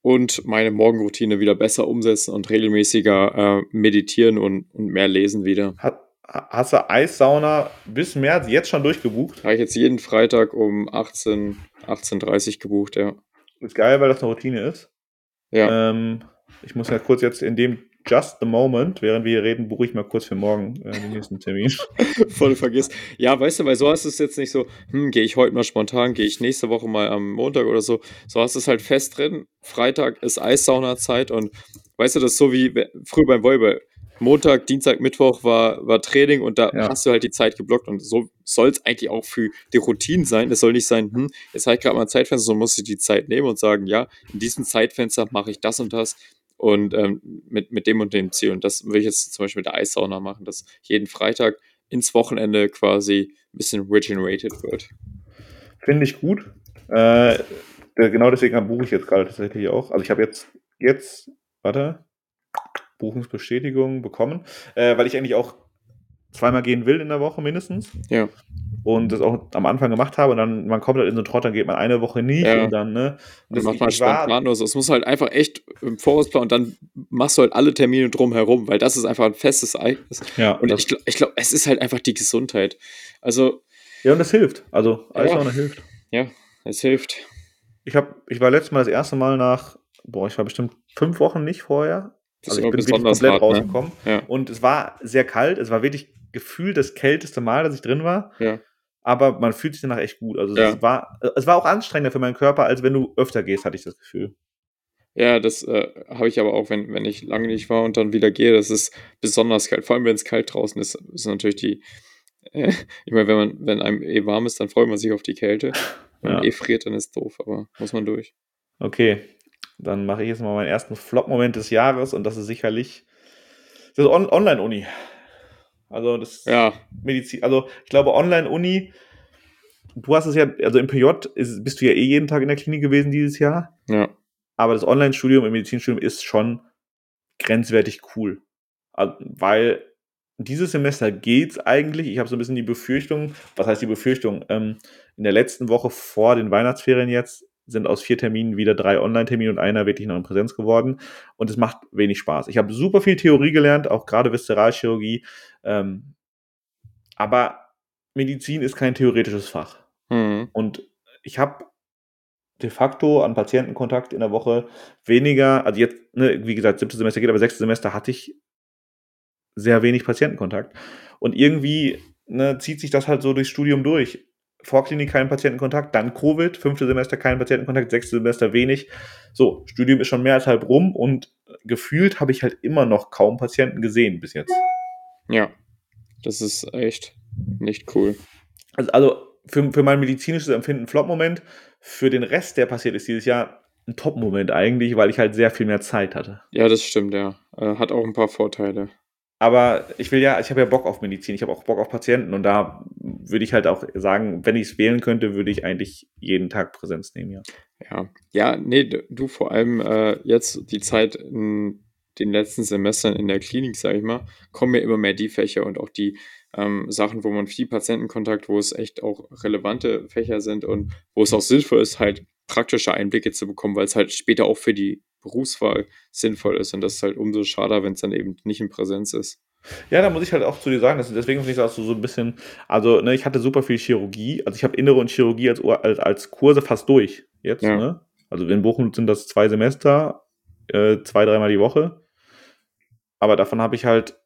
und meine Morgenroutine wieder besser umsetzen und regelmäßiger äh, meditieren und, und mehr lesen wieder. Hat, hast du Eissauna bis März jetzt schon durchgebucht? Habe ich jetzt jeden Freitag um 18, 18.30 Uhr gebucht, ja. Ist geil, weil das eine Routine ist. Ja. Ähm, ich muss ja kurz jetzt in dem just the moment, während wir hier reden, buche ich mal kurz für morgen äh, den nächsten Termin. *laughs* Voll vergisst. Ja, weißt du, weil so hast du es jetzt nicht so, hm, gehe ich heute mal spontan, gehe ich nächste Woche mal am Montag oder so. So hast du es halt fest drin. Freitag ist Eissauna-Zeit und weißt du, das ist so wie früher beim Volleyball. Montag, Dienstag, Mittwoch war, war Training und da ja. hast du halt die Zeit geblockt und so soll es eigentlich auch für die Routine sein. Es soll nicht sein, hm, jetzt habe ich gerade mal ein Zeitfenster, sondern muss ich die Zeit nehmen und sagen, ja, in diesem Zeitfenster mache ich das und das und ähm, mit, mit dem und dem Ziel. Und das will ich jetzt zum Beispiel mit der Eissauna machen, dass jeden Freitag ins Wochenende quasi ein bisschen regenerated wird. Finde ich gut. Äh, genau deswegen buche ich jetzt gerade tatsächlich auch. Also ich habe jetzt, jetzt, warte, Buchungsbestätigung bekommen, äh, weil ich eigentlich auch zweimal gehen will in der Woche mindestens. Ja und das auch am Anfang gemacht habe und dann man kommt halt in so einen Trott, dann geht man eine Woche nicht ja. und dann, ne? Und das macht man so. Es muss halt einfach echt im Vorausplanen und dann machst du halt alle Termine drumherum, weil das ist einfach ein festes Ereignis. Ja, und ich, glaube, es ist halt einfach die Gesundheit. Also. Ja, und das hilft. Also, Eissauna ja. hilft. Ja, es hilft. Ich, hab, ich war letztes Mal das erste Mal nach, boah, ich war bestimmt fünf Wochen nicht vorher. Das also ich bin wirklich komplett hart, ne? rausgekommen. Ne? Ja. Und es war sehr kalt. Es war wirklich gefühlt das kälteste Mal, dass ich drin war. Ja aber man fühlt sich danach echt gut. Also ja. es, war, es war auch anstrengender für meinen Körper, als wenn du öfter gehst, hatte ich das Gefühl. Ja, das äh, habe ich aber auch, wenn, wenn ich lange nicht war und dann wieder gehe. Das ist besonders kalt. Vor allem, wenn es kalt draußen ist, ist natürlich die. Äh, *laughs* ich meine, wenn man, wenn einem eh warm ist, dann freut man sich auf die Kälte. Wenn man eh friert, dann ist doof, aber muss man durch. Okay, dann mache ich jetzt mal meinen ersten Flop-Moment des Jahres und das ist sicherlich das On Online-Uni. Also das ja. Medizin, also ich glaube Online-Uni, du hast es ja, also im PJ ist, bist du ja eh jeden Tag in der Klinik gewesen dieses Jahr. Ja. Aber das Online-Studium im Medizinstudium ist schon grenzwertig cool. Also, weil dieses Semester geht's eigentlich. Ich habe so ein bisschen die Befürchtung, was heißt die Befürchtung? Ähm, in der letzten Woche vor den Weihnachtsferien jetzt sind aus vier Terminen wieder drei Online-Termine und einer wirklich noch in Präsenz geworden. Und es macht wenig Spaß. Ich habe super viel Theorie gelernt, auch gerade Viszeralchirurgie. Ähm, aber Medizin ist kein theoretisches Fach. Mhm. Und ich habe de facto an Patientenkontakt in der Woche weniger, also jetzt, ne, wie gesagt, siebte Semester geht, aber sechste Semester hatte ich sehr wenig Patientenkontakt. Und irgendwie ne, zieht sich das halt so durchs Studium durch. Vorklinik keinen Patientenkontakt, dann Covid, fünfte Semester keinen Patientenkontakt, sechste Semester wenig. So, Studium ist schon mehr als halb rum und gefühlt habe ich halt immer noch kaum Patienten gesehen bis jetzt. Ja, das ist echt nicht cool. Also, also für, für mein medizinisches Empfinden ein Flop-Moment, für den Rest, der passiert ist dieses Jahr, ein Top-Moment eigentlich, weil ich halt sehr viel mehr Zeit hatte. Ja, das stimmt, ja. Äh, hat auch ein paar Vorteile. Aber ich will ja, ich habe ja Bock auf Medizin, ich habe auch Bock auf Patienten und da würde ich halt auch sagen, wenn ich es wählen könnte, würde ich eigentlich jeden Tag Präsenz nehmen, ja. Ja, ja, nee, du vor allem äh, jetzt die Zeit in den letzten Semestern in der Klinik, sage ich mal, kommen ja immer mehr die Fächer und auch die ähm, Sachen, wo man viel Patientenkontakt, wo es echt auch relevante Fächer sind und wo es auch sinnvoll ist, halt praktische Einblicke zu bekommen, weil es halt später auch für die Berufswahl sinnvoll ist. Und das ist halt umso schade, wenn es dann eben nicht in Präsenz ist. Ja, da muss ich halt auch zu dir sagen, dass, deswegen finde ich das so ein bisschen, also ne, ich hatte super viel Chirurgie, also ich habe Innere und Chirurgie als, als, als Kurse fast durch jetzt. Ja. Ne? Also in Bochum sind das zwei Semester, äh, zwei, dreimal die Woche. Aber davon habe ich halt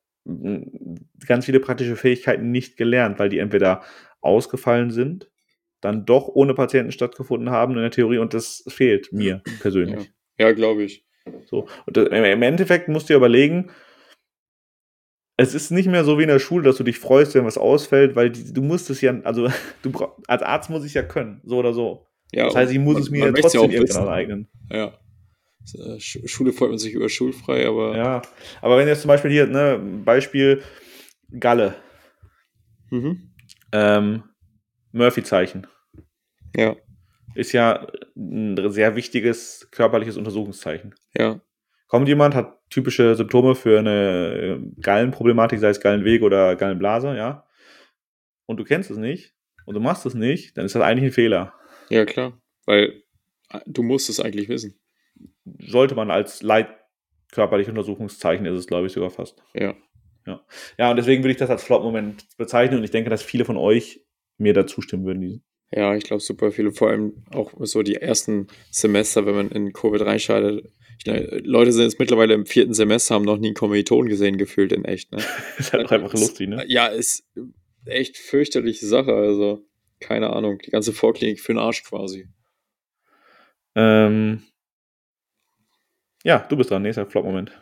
ganz viele praktische Fähigkeiten nicht gelernt, weil die entweder ausgefallen sind, dann doch ohne Patienten stattgefunden haben in der Theorie und das fehlt mir persönlich. Ja, ja glaube ich. So. Und das, im Endeffekt musst du dir überlegen, es ist nicht mehr so wie in der Schule, dass du dich freust, wenn was ausfällt, weil die, du musst es ja, also *laughs* du als Arzt muss ich ja können, so oder so. Ja, das heißt, ich muss man, es mir ja trotzdem ja irgendwann aneignen. Ja. Äh, Schule freut man sich über schulfrei, aber. Ja, aber wenn jetzt zum Beispiel hier, ne, Beispiel Galle. Mhm. Ähm, Murphy-Zeichen. Ja. Ist ja ein sehr wichtiges körperliches Untersuchungszeichen. Ja. Kommt jemand, hat typische Symptome für eine äh, Gallenproblematik, sei es Gallenweg oder Gallenblase, ja, und du kennst es nicht und du machst es nicht, dann ist das eigentlich ein Fehler. Ja, klar, weil äh, du musst es eigentlich wissen. Sollte man als leitkörperliche Untersuchungszeichen ist es, glaube ich, sogar fast. Ja. Ja, ja und deswegen würde ich das als Flop-Moment bezeichnen und ich denke, dass viele von euch mir da zustimmen würden. Ja, ich glaube super viele, vor allem auch so die ersten Semester, wenn man in Covid reinschaltet, Leute sind jetzt mittlerweile im vierten Semester, haben noch nie einen Kommiliton gesehen, gefühlt in echt. Ne? *laughs* ist halt auch einfach lustig, ne? Ja, ist echt fürchterliche Sache. Also, keine Ahnung. Die ganze Vorklinik für den Arsch quasi. Ähm, ja, du bist dran. Nächster Flop-Moment.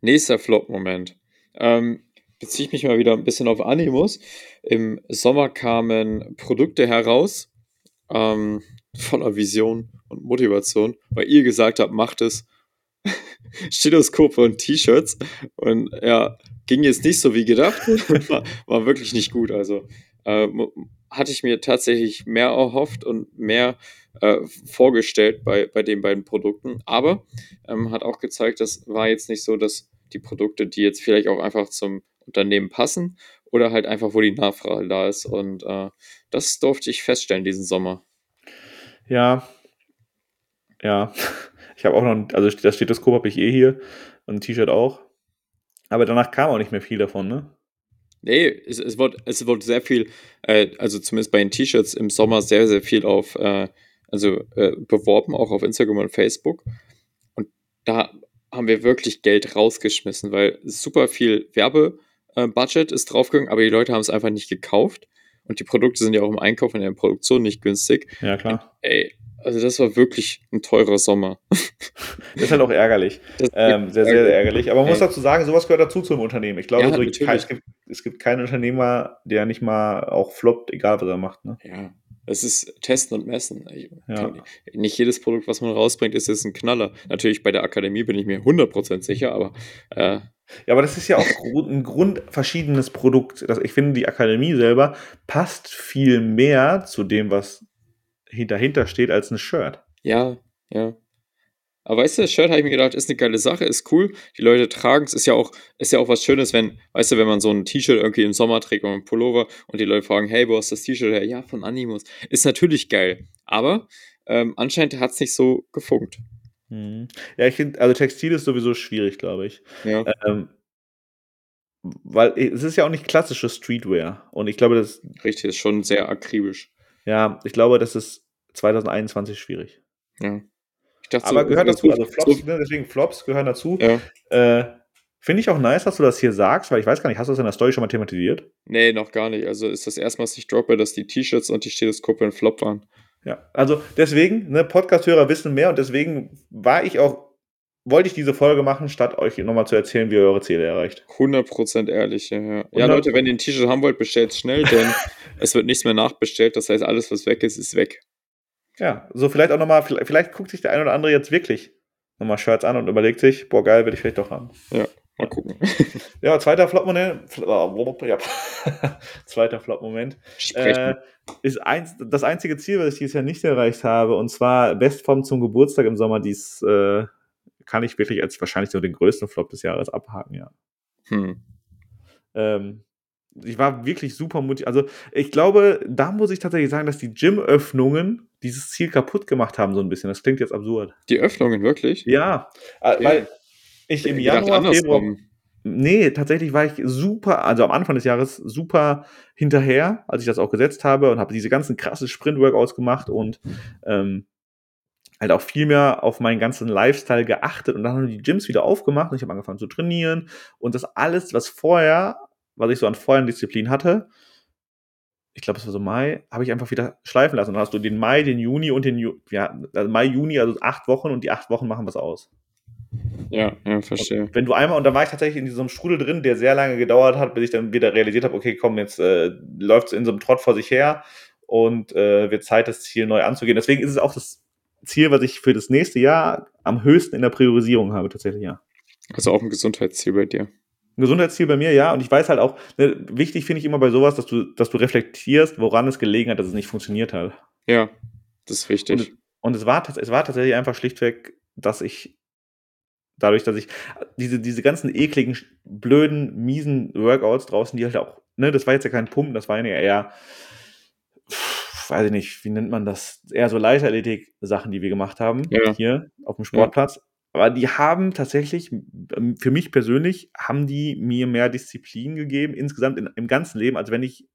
Nächster Flop-Moment. Ähm, beziehe ich mich mal wieder ein bisschen auf Animus. Im Sommer kamen Produkte heraus, ähm, voller Vision und Motivation, weil ihr gesagt habt, macht es. *laughs* Stethoskope und T-Shirts. Und ja, ging jetzt nicht so wie gedacht. *laughs* war, war, wirklich nicht gut. Also äh, hatte ich mir tatsächlich mehr erhofft und mehr äh, vorgestellt bei, bei den beiden Produkten. Aber ähm, hat auch gezeigt, das war jetzt nicht so, dass die Produkte, die jetzt vielleicht auch einfach zum Unternehmen passen oder halt einfach, wo die Nachfrage da ist. Und äh, das durfte ich feststellen diesen Sommer. Ja, ja. *laughs* Ich habe auch noch, also das Stethoskop habe ich eh hier und ein T-Shirt auch. Aber danach kam auch nicht mehr viel davon, ne? Nee, es, es, wird, es wird sehr viel, äh, also zumindest bei den T-Shirts im Sommer sehr, sehr viel auf, äh, also äh, beworben, auch auf Instagram und Facebook. Und da haben wir wirklich Geld rausgeschmissen, weil super viel Werbebudget ist draufgegangen, aber die Leute haben es einfach nicht gekauft. Und die Produkte sind ja auch im Einkauf und in der Produktion nicht günstig. Ja, klar. Und, ey, also das war wirklich ein teurer Sommer. Das *laughs* ist halt auch ärgerlich. Ähm, sehr, sehr, sehr ärgerlich. Aber man muss dazu sagen, sowas gehört dazu zum Unternehmen. Ich glaube, ja, so, es, gibt, es gibt keinen Unternehmer, der nicht mal auch floppt, egal was er macht. Ne? Ja, es ist Testen und Messen. Ja. Nicht jedes Produkt, was man rausbringt, ist jetzt ein Knaller. Natürlich bei der Akademie bin ich mir 100% sicher, aber. Äh, ja, aber das ist ja auch ein grundverschiedenes Produkt. Ich finde, die Akademie selber passt viel mehr zu dem, was dahinter steht als ein Shirt. Ja, ja. Aber weißt du, das Shirt habe ich mir gedacht, ist eine geile Sache, ist cool. Die Leute tragen es, ist ja auch, ist ja auch was Schönes, wenn, weißt du, wenn man so ein T-Shirt irgendwie im Sommer trägt oder ein Pullover und die Leute fragen, hey, wo hast das T-Shirt her? Ja, von Animus. Ist natürlich geil. Aber ähm, anscheinend hat es nicht so gefunkt. Mhm. Ja, ich finde, also Textil ist sowieso schwierig, glaube ich. Ja. Ähm, weil es ist ja auch nicht klassisches Streetwear. Und ich glaube, das. Richtig, ist schon sehr akribisch. Ja, ich glaube, das ist 2021 schwierig. Ja. Dachte, Aber so, gehört dazu, also Flops, so, ne, deswegen Flops gehören dazu. Ja. Äh, Finde ich auch nice, dass du das hier sagst, weil ich weiß gar nicht, hast du das in der Story schon mal thematisiert? Nee, noch gar nicht. Also ist das erstmal, was ich droppe, dass die T-Shirts und die Stethoskope ein Flop waren. Ja, also deswegen, ne, Podcast-Hörer wissen mehr und deswegen war ich auch, wollte ich diese Folge machen, statt euch nochmal zu erzählen, wie ihr eure Ziele erreicht. 100% ehrlich, ja. Ja, ja Leute, wenn ihr ein T-Shirt haben wollt, bestellt schnell, denn *laughs* es wird nichts mehr nachbestellt. Das heißt, alles, was weg ist, ist weg. Ja, so vielleicht auch nochmal, vielleicht, vielleicht guckt sich der ein oder andere jetzt wirklich nochmal Shirts an und überlegt sich, boah, geil, will ich vielleicht doch haben. Ja, mal gucken. *laughs* ja, zweiter Flop-Moment. Ja. *laughs* zweiter Flop-Moment. Äh, ist eins, das einzige Ziel, was ich dieses Jahr nicht erreicht habe, und zwar Bestform zum Geburtstag im Sommer, dies äh, kann ich wirklich als wahrscheinlich so den größten Flop des Jahres abhaken, ja. Hm. Ähm, ich war wirklich super mutig. Also, ich glaube, da muss ich tatsächlich sagen, dass die Gym-Öffnungen dieses Ziel kaputt gemacht haben, so ein bisschen. Das klingt jetzt absurd. Die Öffnungen, wirklich? Ja, äh, Okay. weil ich im Ich Januar, Februar. Nee, tatsächlich war ich super, also am Anfang des Jahres super hinterher, als ich das auch gesetzt habe und habe diese ganzen krassen Sprint-Workouts gemacht und ähm, halt auch viel mehr auf meinen ganzen Lifestyle geachtet und dann haben die Gyms wieder aufgemacht und ich habe angefangen zu trainieren und das alles, was vorher, was ich so an vorherigen Disziplinen hatte, ich glaube, es war so Mai, habe ich einfach wieder schleifen lassen. Und dann hast du den Mai, den Juni und den Ju ja, also Mai, Juni, also acht Wochen und die acht Wochen machen was aus. Ja, ja, verstehe. Wenn du einmal, und da war ich tatsächlich in diesem Strudel drin, der sehr lange gedauert hat, bis ich dann wieder realisiert habe, okay, komm, jetzt äh, läuft es in so einem Trott vor sich her und äh, wird Zeit, das Ziel neu anzugehen. Deswegen ist es auch das Ziel, was ich für das nächste Jahr am höchsten in der Priorisierung habe, tatsächlich, ja. Also auch ein Gesundheitsziel bei dir. Ein Gesundheitsziel bei mir, ja, und ich weiß halt auch, ne, wichtig finde ich immer bei sowas, dass du, dass du reflektierst, woran es gelegen hat, dass es nicht funktioniert hat. Ja, das ist wichtig. Und, und es, war, es war tatsächlich einfach schlichtweg, dass ich dadurch, dass ich diese, diese ganzen ekligen, blöden, miesen Workouts draußen, die halt auch, ne, das war jetzt ja kein Pumpen, das waren ja eher, weiß ich nicht, wie nennt man das, eher so Leichtathletik-Sachen, die wir gemacht haben, Ja. hier auf dem Sportplatz. Aber die haben tatsächlich, ähm, für mich persönlich, haben die mir mehr Disziplin gegeben, insgesamt in, im ganzen Leben, als wenn ich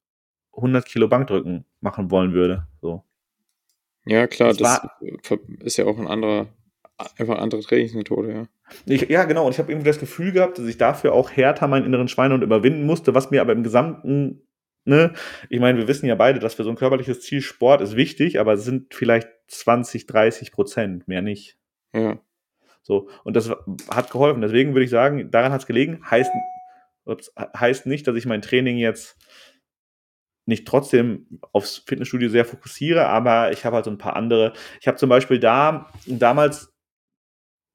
100 Kilo Bankdrücken machen wollen würde. So. Ja, klar, Das das ver- ist ja auch ein anderer, einfach eine andere Trainingsmethode, ja. Ich, ja, genau. Und ich habe irgendwie das Gefühl gehabt, dass ich dafür auch härter meinen inneren Schweinehund überwinden musste, was mir aber im gesamten, ne, ich meine, wir wissen ja beide, dass für so ein körperliches Ziel Sport ist wichtig, aber es sind vielleicht 20, 30 Prozent, mehr nicht. Ja, So. Und das hat geholfen. Deswegen würde ich sagen, daran hat es gelegen. Heißt, heißt nicht, dass ich mein Training jetzt nicht trotzdem aufs Fitnessstudio sehr fokussiere, aber ich habe halt so ein paar andere. Ich habe zum Beispiel da damals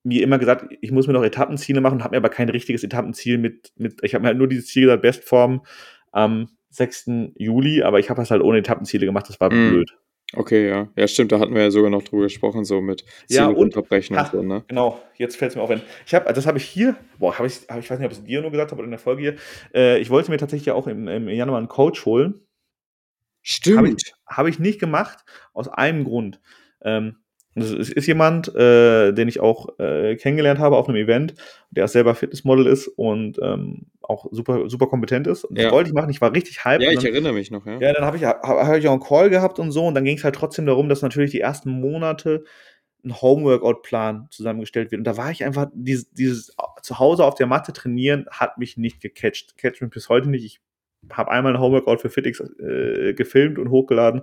mir immer gesagt, ich muss mir noch Etappenziele machen, habe mir aber kein richtiges Etappenziel mit, mit ich habe mir halt nur dieses Ziel gesagt, Bestform am 6. Juli, aber ich habe das halt ohne Etappenziele gemacht, das war Mhm. blöd. Okay, ja. Ja, stimmt, da hatten wir ja sogar noch drüber gesprochen, so mit Ja, und- runterbrechen und so, ne? Genau, jetzt fällt es mir auf. Wenn ich habe, das habe ich hier, boah, habe ich, hab ich weiß nicht, ob ich es dir nur gesagt habe oder in der Folge hier. Äh, ich wollte mir tatsächlich auch im, im Januar einen Coach holen. Habe ich, hab ich nicht gemacht, aus einem Grund. Ähm, es ist ist jemand, äh, den ich auch äh, kennengelernt habe auf einem Event, der selber Fitnessmodel ist und ähm, auch super, super kompetent ist. Und das Ja. wollte ich machen. Ich war richtig hyped. Ja, ich dann- erinnere mich noch, ja. ja, dann habe ich, hab, hab ich auch einen Call gehabt und so. Und dann ging es halt trotzdem darum, dass natürlich die ersten Monate ein Homeworkout-Plan zusammengestellt wird. Und da war ich einfach, dieses, dieses zu Hause auf der Matte trainieren hat mich nicht gecatcht. Catcht mich bis heute nicht. Ich habe einmal ein Homeworkout für FitX äh, gefilmt und hochgeladen.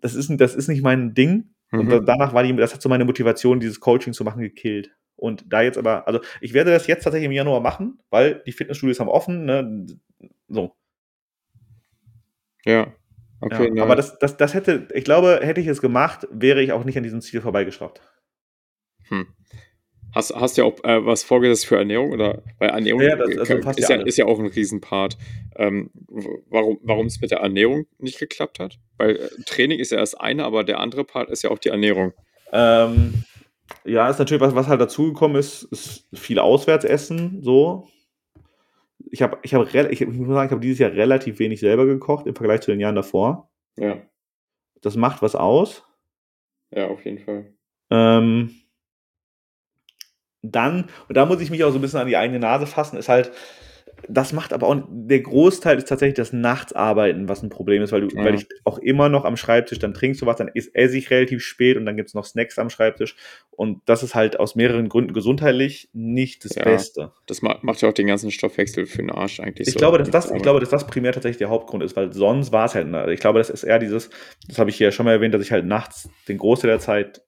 Das ist, das ist nicht mein Ding. Und Mhm. da, danach war die, das hat so meine Motivation, dieses Coaching zu machen, gekillt. Und da jetzt aber, also ich werde das jetzt tatsächlich im Januar machen, weil die Fitnessstudios haben offen, ne? So. Ja. Okay, ja, aber das, das, das hätte, ich glaube, hätte ich es gemacht, wäre ich auch nicht an diesem Ziel vorbeigeschraubt. hm. Hast, hast du ja auch äh, was vorgesetzt für Ernährung? Oder weil Ernährung Ja, das- das umfasst ist, ja ist ja auch ein Riesenpart. Ähm, warum es mit der Ernährung nicht geklappt hat? Weil äh, Training ist ja das eine, aber der andere Part ist ja auch die Ernährung. Ähm, ja, ist natürlich was, was halt dazugekommen ist, ist viel Auswärtsessen, so. Ich habe, ich habe, ich, ich muss sagen, ich habe dieses Jahr relativ wenig selber gekocht im Vergleich zu den Jahren davor. Ja, Das macht was aus. ja, auf jeden Fall. Ähm, dann, und da muss ich mich auch so ein bisschen an die eigene Nase fassen, ist halt, das macht aber auch, der Großteil ist tatsächlich das Nachtsarbeiten, was ein Problem ist, weil, du, Ja. weil ich auch immer noch am Schreibtisch, dann trinkst du was, dann esse ich relativ spät und dann gibt es noch Snacks am Schreibtisch. Und das ist halt aus mehreren Gründen gesundheitlich nicht das Ja. Beste. Das ma macht ja auch den ganzen Stoffwechsel für den Arsch eigentlich Ich so. glaube, dass das, ich glaube, dass das primär tatsächlich der Hauptgrund ist, weil sonst war es halt, ich glaube, das ist eher dieses, das habe ich hier schon mal erwähnt, dass ich halt nachts den Großteil der Zeit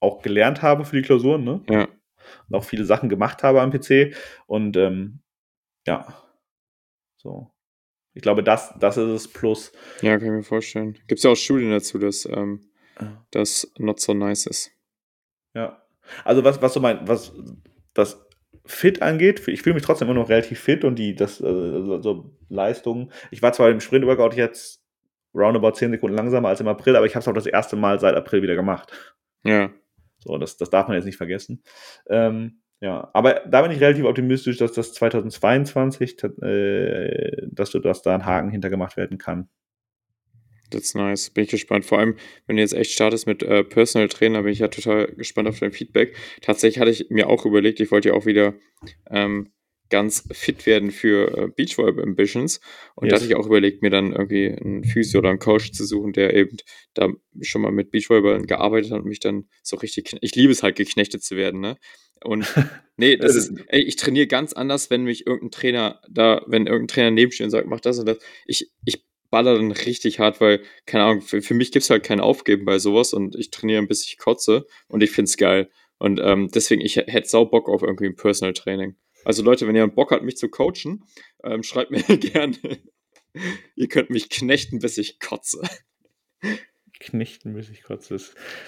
auch gelernt habe für die Klausuren, ne? Ja, und auch viele Sachen gemacht habe am PC. Und ähm, ja, so. Ich glaube, das, das ist es plus. ja, kann ich mir vorstellen. Gibt es ja auch Studien dazu, dass ähm, das not so nice ist. Ja. Also was, was so mein, was das Fit angeht, ich fühle mich trotzdem immer noch relativ fit und die, das, äh, so Leistungen. Ich war zwar im Sprint-Workout jetzt roundabout 10 Sekunden langsamer als im April, aber ich habe es auch das erste Mal seit April wieder gemacht. Ja, So, das, das darf man jetzt nicht vergessen. Ähm, ja, aber da bin ich relativ optimistisch, dass das 2022, äh, dass du dass da ein Haken hintergemacht werden kann. That's nice. Bin ich gespannt. Vor allem, wenn du jetzt echt startest mit äh, Personal Trainer, bin ich ja total gespannt auf dein Feedback. Tatsächlich hatte ich mir auch überlegt, ich wollte ja auch wieder ähm, ganz fit werden für äh, Beachvolleyball Ambitions. Und yes. da hatte ich auch überlegt, mir dann irgendwie einen Physio oder einen Coach zu suchen, der eben da schon mal mit Beachvolleyball gearbeitet hat und mich dann so richtig. Ich liebe es halt, geknechtet zu werden, ne? Und *laughs* nee, das ist, ey, ich trainiere ganz anders, wenn mich irgendein Trainer da, wenn irgendein Trainer neben steht und sagt, mach das und das. Ich, ich baller dann richtig hart, weil, keine Ahnung, für, für mich gibt es halt kein Aufgeben bei sowas und ich trainiere bis ich kotze und ich finde es geil. Und ähm, deswegen, ich hätte sau Bock auf irgendwie ein Personal Training. Also Leute, wenn ihr Bock habt, mich zu coachen, ähm, schreibt mir *laughs* gerne. ihr könnt mich knechten, bis ich kotze. Knechten, bis ich kotze.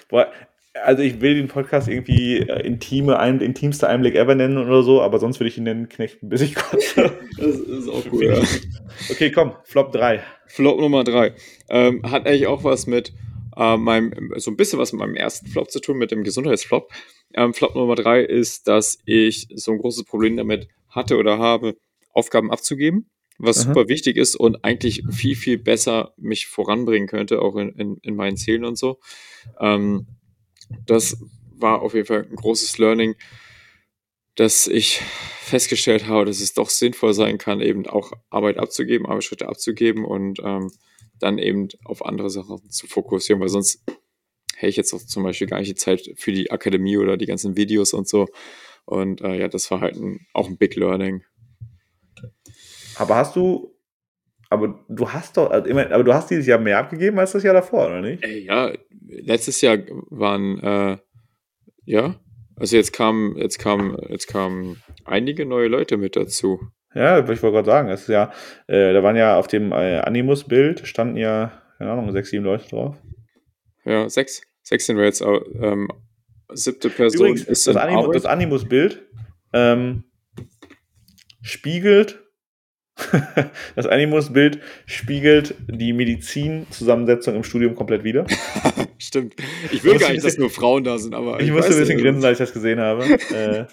Boah, also ich will den Podcast irgendwie äh, intime, ein, intimste Einblick ever nennen oder so, aber sonst würde ich ihn nennen Knechten, bis ich kotze. *laughs* das ist auch cool. Ja. Okay, komm, Flop 3. Flop Nummer 3. Ähm, hat eigentlich auch was mit äh, meinem, so ein bisschen was mit meinem ersten Flop zu tun, mit dem Gesundheitsflop. Ähm, Flop Nummer 3 ist, dass ich so ein großes Problem damit hatte oder habe, Aufgaben abzugeben was Aha. super wichtig ist und eigentlich viel, viel besser mich voranbringen könnte, auch in, in, in meinen Zielen und so. Ähm, das war auf jeden Fall ein großes Learning, dass ich festgestellt habe, dass es doch sinnvoll sein kann, eben auch Arbeit abzugeben, Arbeitsschritte abzugeben und ähm, dann eben auf andere Sachen zu fokussieren, weil sonst hätte ich jetzt auch zum Beispiel gar nicht die Zeit für die Akademie oder die ganzen Videos und so. Und äh, ja, das war halt ein, auch ein Big Learning. Aber hast du aber du hast doch, also immer, aber du hast dieses Jahr mehr abgegeben als das Jahr davor, oder nicht? Ey, ja, letztes Jahr waren, äh, ja, also jetzt kamen, jetzt kamen, jetzt kamen einige neue Leute mit dazu. Ja, ich wollte gerade sagen, es ist ja, äh, da waren ja auf dem äh, Animus-Bild standen ja, keine Ahnung, sechs, sieben Leute drauf. Ja, sechs. Sechs sind wir jetzt, ähm, siebte Person Übrigens, ist das, Animus, das Animus-Bild ähm, spiegelt *laughs* das Animus-Bild spiegelt die Medizinzusammensetzung im Studium komplett wieder. *laughs* Stimmt. Ich will gar nicht, dass nur Frauen da sind, aber. Ich, ich musste ein bisschen grinsen, als ich das gesehen habe. *laughs* äh,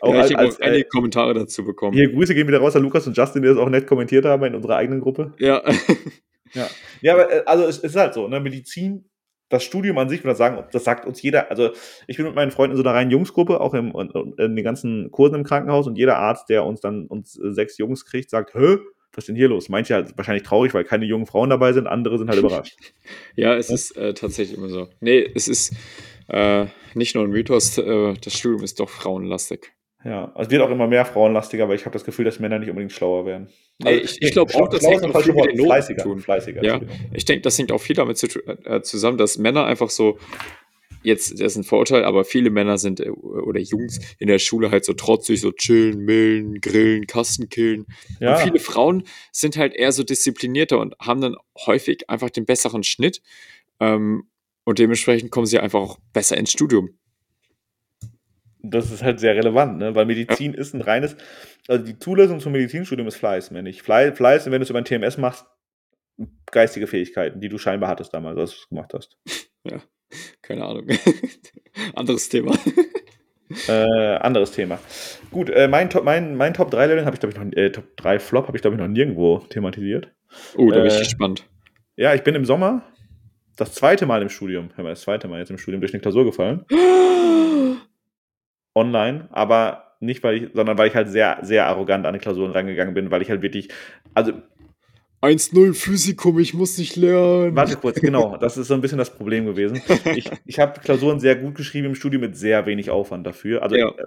auch ja, ich habe auch einige äh, Kommentare dazu bekommen. Hier, Grüße gehen wieder raus an Lukas und Justin, die das auch nett kommentiert haben in unserer eigenen Gruppe. Ja. *laughs* ja. Ja, aber äh, also es ist halt so, ne? Medizin das Studium an sich, das, sagen, das sagt uns jeder, also ich bin mit meinen Freunden in so einer reinen Jungsgruppe, auch im, in den ganzen Kursen im Krankenhaus und jeder Arzt, der uns dann uns sechs Jungs kriegt, sagt, hä, was ist denn hier los? Manche halt wahrscheinlich traurig, weil keine jungen Frauen dabei sind, andere sind halt *laughs* überrascht. ja, es ist äh, tatsächlich immer so. Nee, es ist äh, nicht nur ein Mythos, äh, das Studium ist doch frauenlastig. Ja, es wird auch immer mehr frauenlastiger, aber ich habe das Gefühl, dass Männer nicht unbedingt schlauer werden. Also, ich, ich glaube auch, das hängt auch viel mit den Noten fleißiger, tun. Fleißiger, ja, ich denke, das hängt auch viel damit zu, äh, zusammen, dass Männer einfach so, jetzt, das ist ein Vorurteil, aber viele Männer sind, äh, oder Jungs in der Schule halt so trotzig, so chillen, millen, grillen, Kasten killen. Ja. Und viele Frauen sind halt eher so disziplinierter und haben dann häufig einfach den besseren Schnitt. Ähm, und dementsprechend kommen sie einfach auch besser ins Studium das ist halt sehr relevant, ne? weil Medizin ja. ist ein reines, also die Zulassung zum Medizinstudium ist Fleiß, ich. Fleiß, Fleiß wenn du es über ein TMS machst, geistige Fähigkeiten, die du scheinbar hattest damals, als du es gemacht hast. *laughs* Ja, keine Ahnung. *laughs* anderes Thema. Äh, anderes Thema. Gut, äh, mein, Top, mein, mein Top 3 Level habe ich, glaube ich, noch, äh, Top 3 Flop habe ich, glaube ich, noch nirgendwo thematisiert. Oh, da bin ich äh, gespannt. Ja, ich bin im Sommer das zweite Mal im Studium, hör mal, das zweite Mal jetzt im Studium durch eine Klausur gefallen. *gasps* online, aber nicht, weil ich, sondern weil ich halt sehr, sehr arrogant an die Klausuren reingegangen bin, weil ich halt wirklich, also 1-0 Physikum, ich muss nicht lernen. Warte kurz, genau, das ist so ein bisschen das Problem gewesen. Ich, ich habe Klausuren sehr gut geschrieben im Studium mit sehr wenig Aufwand dafür. Also, ja. Äh,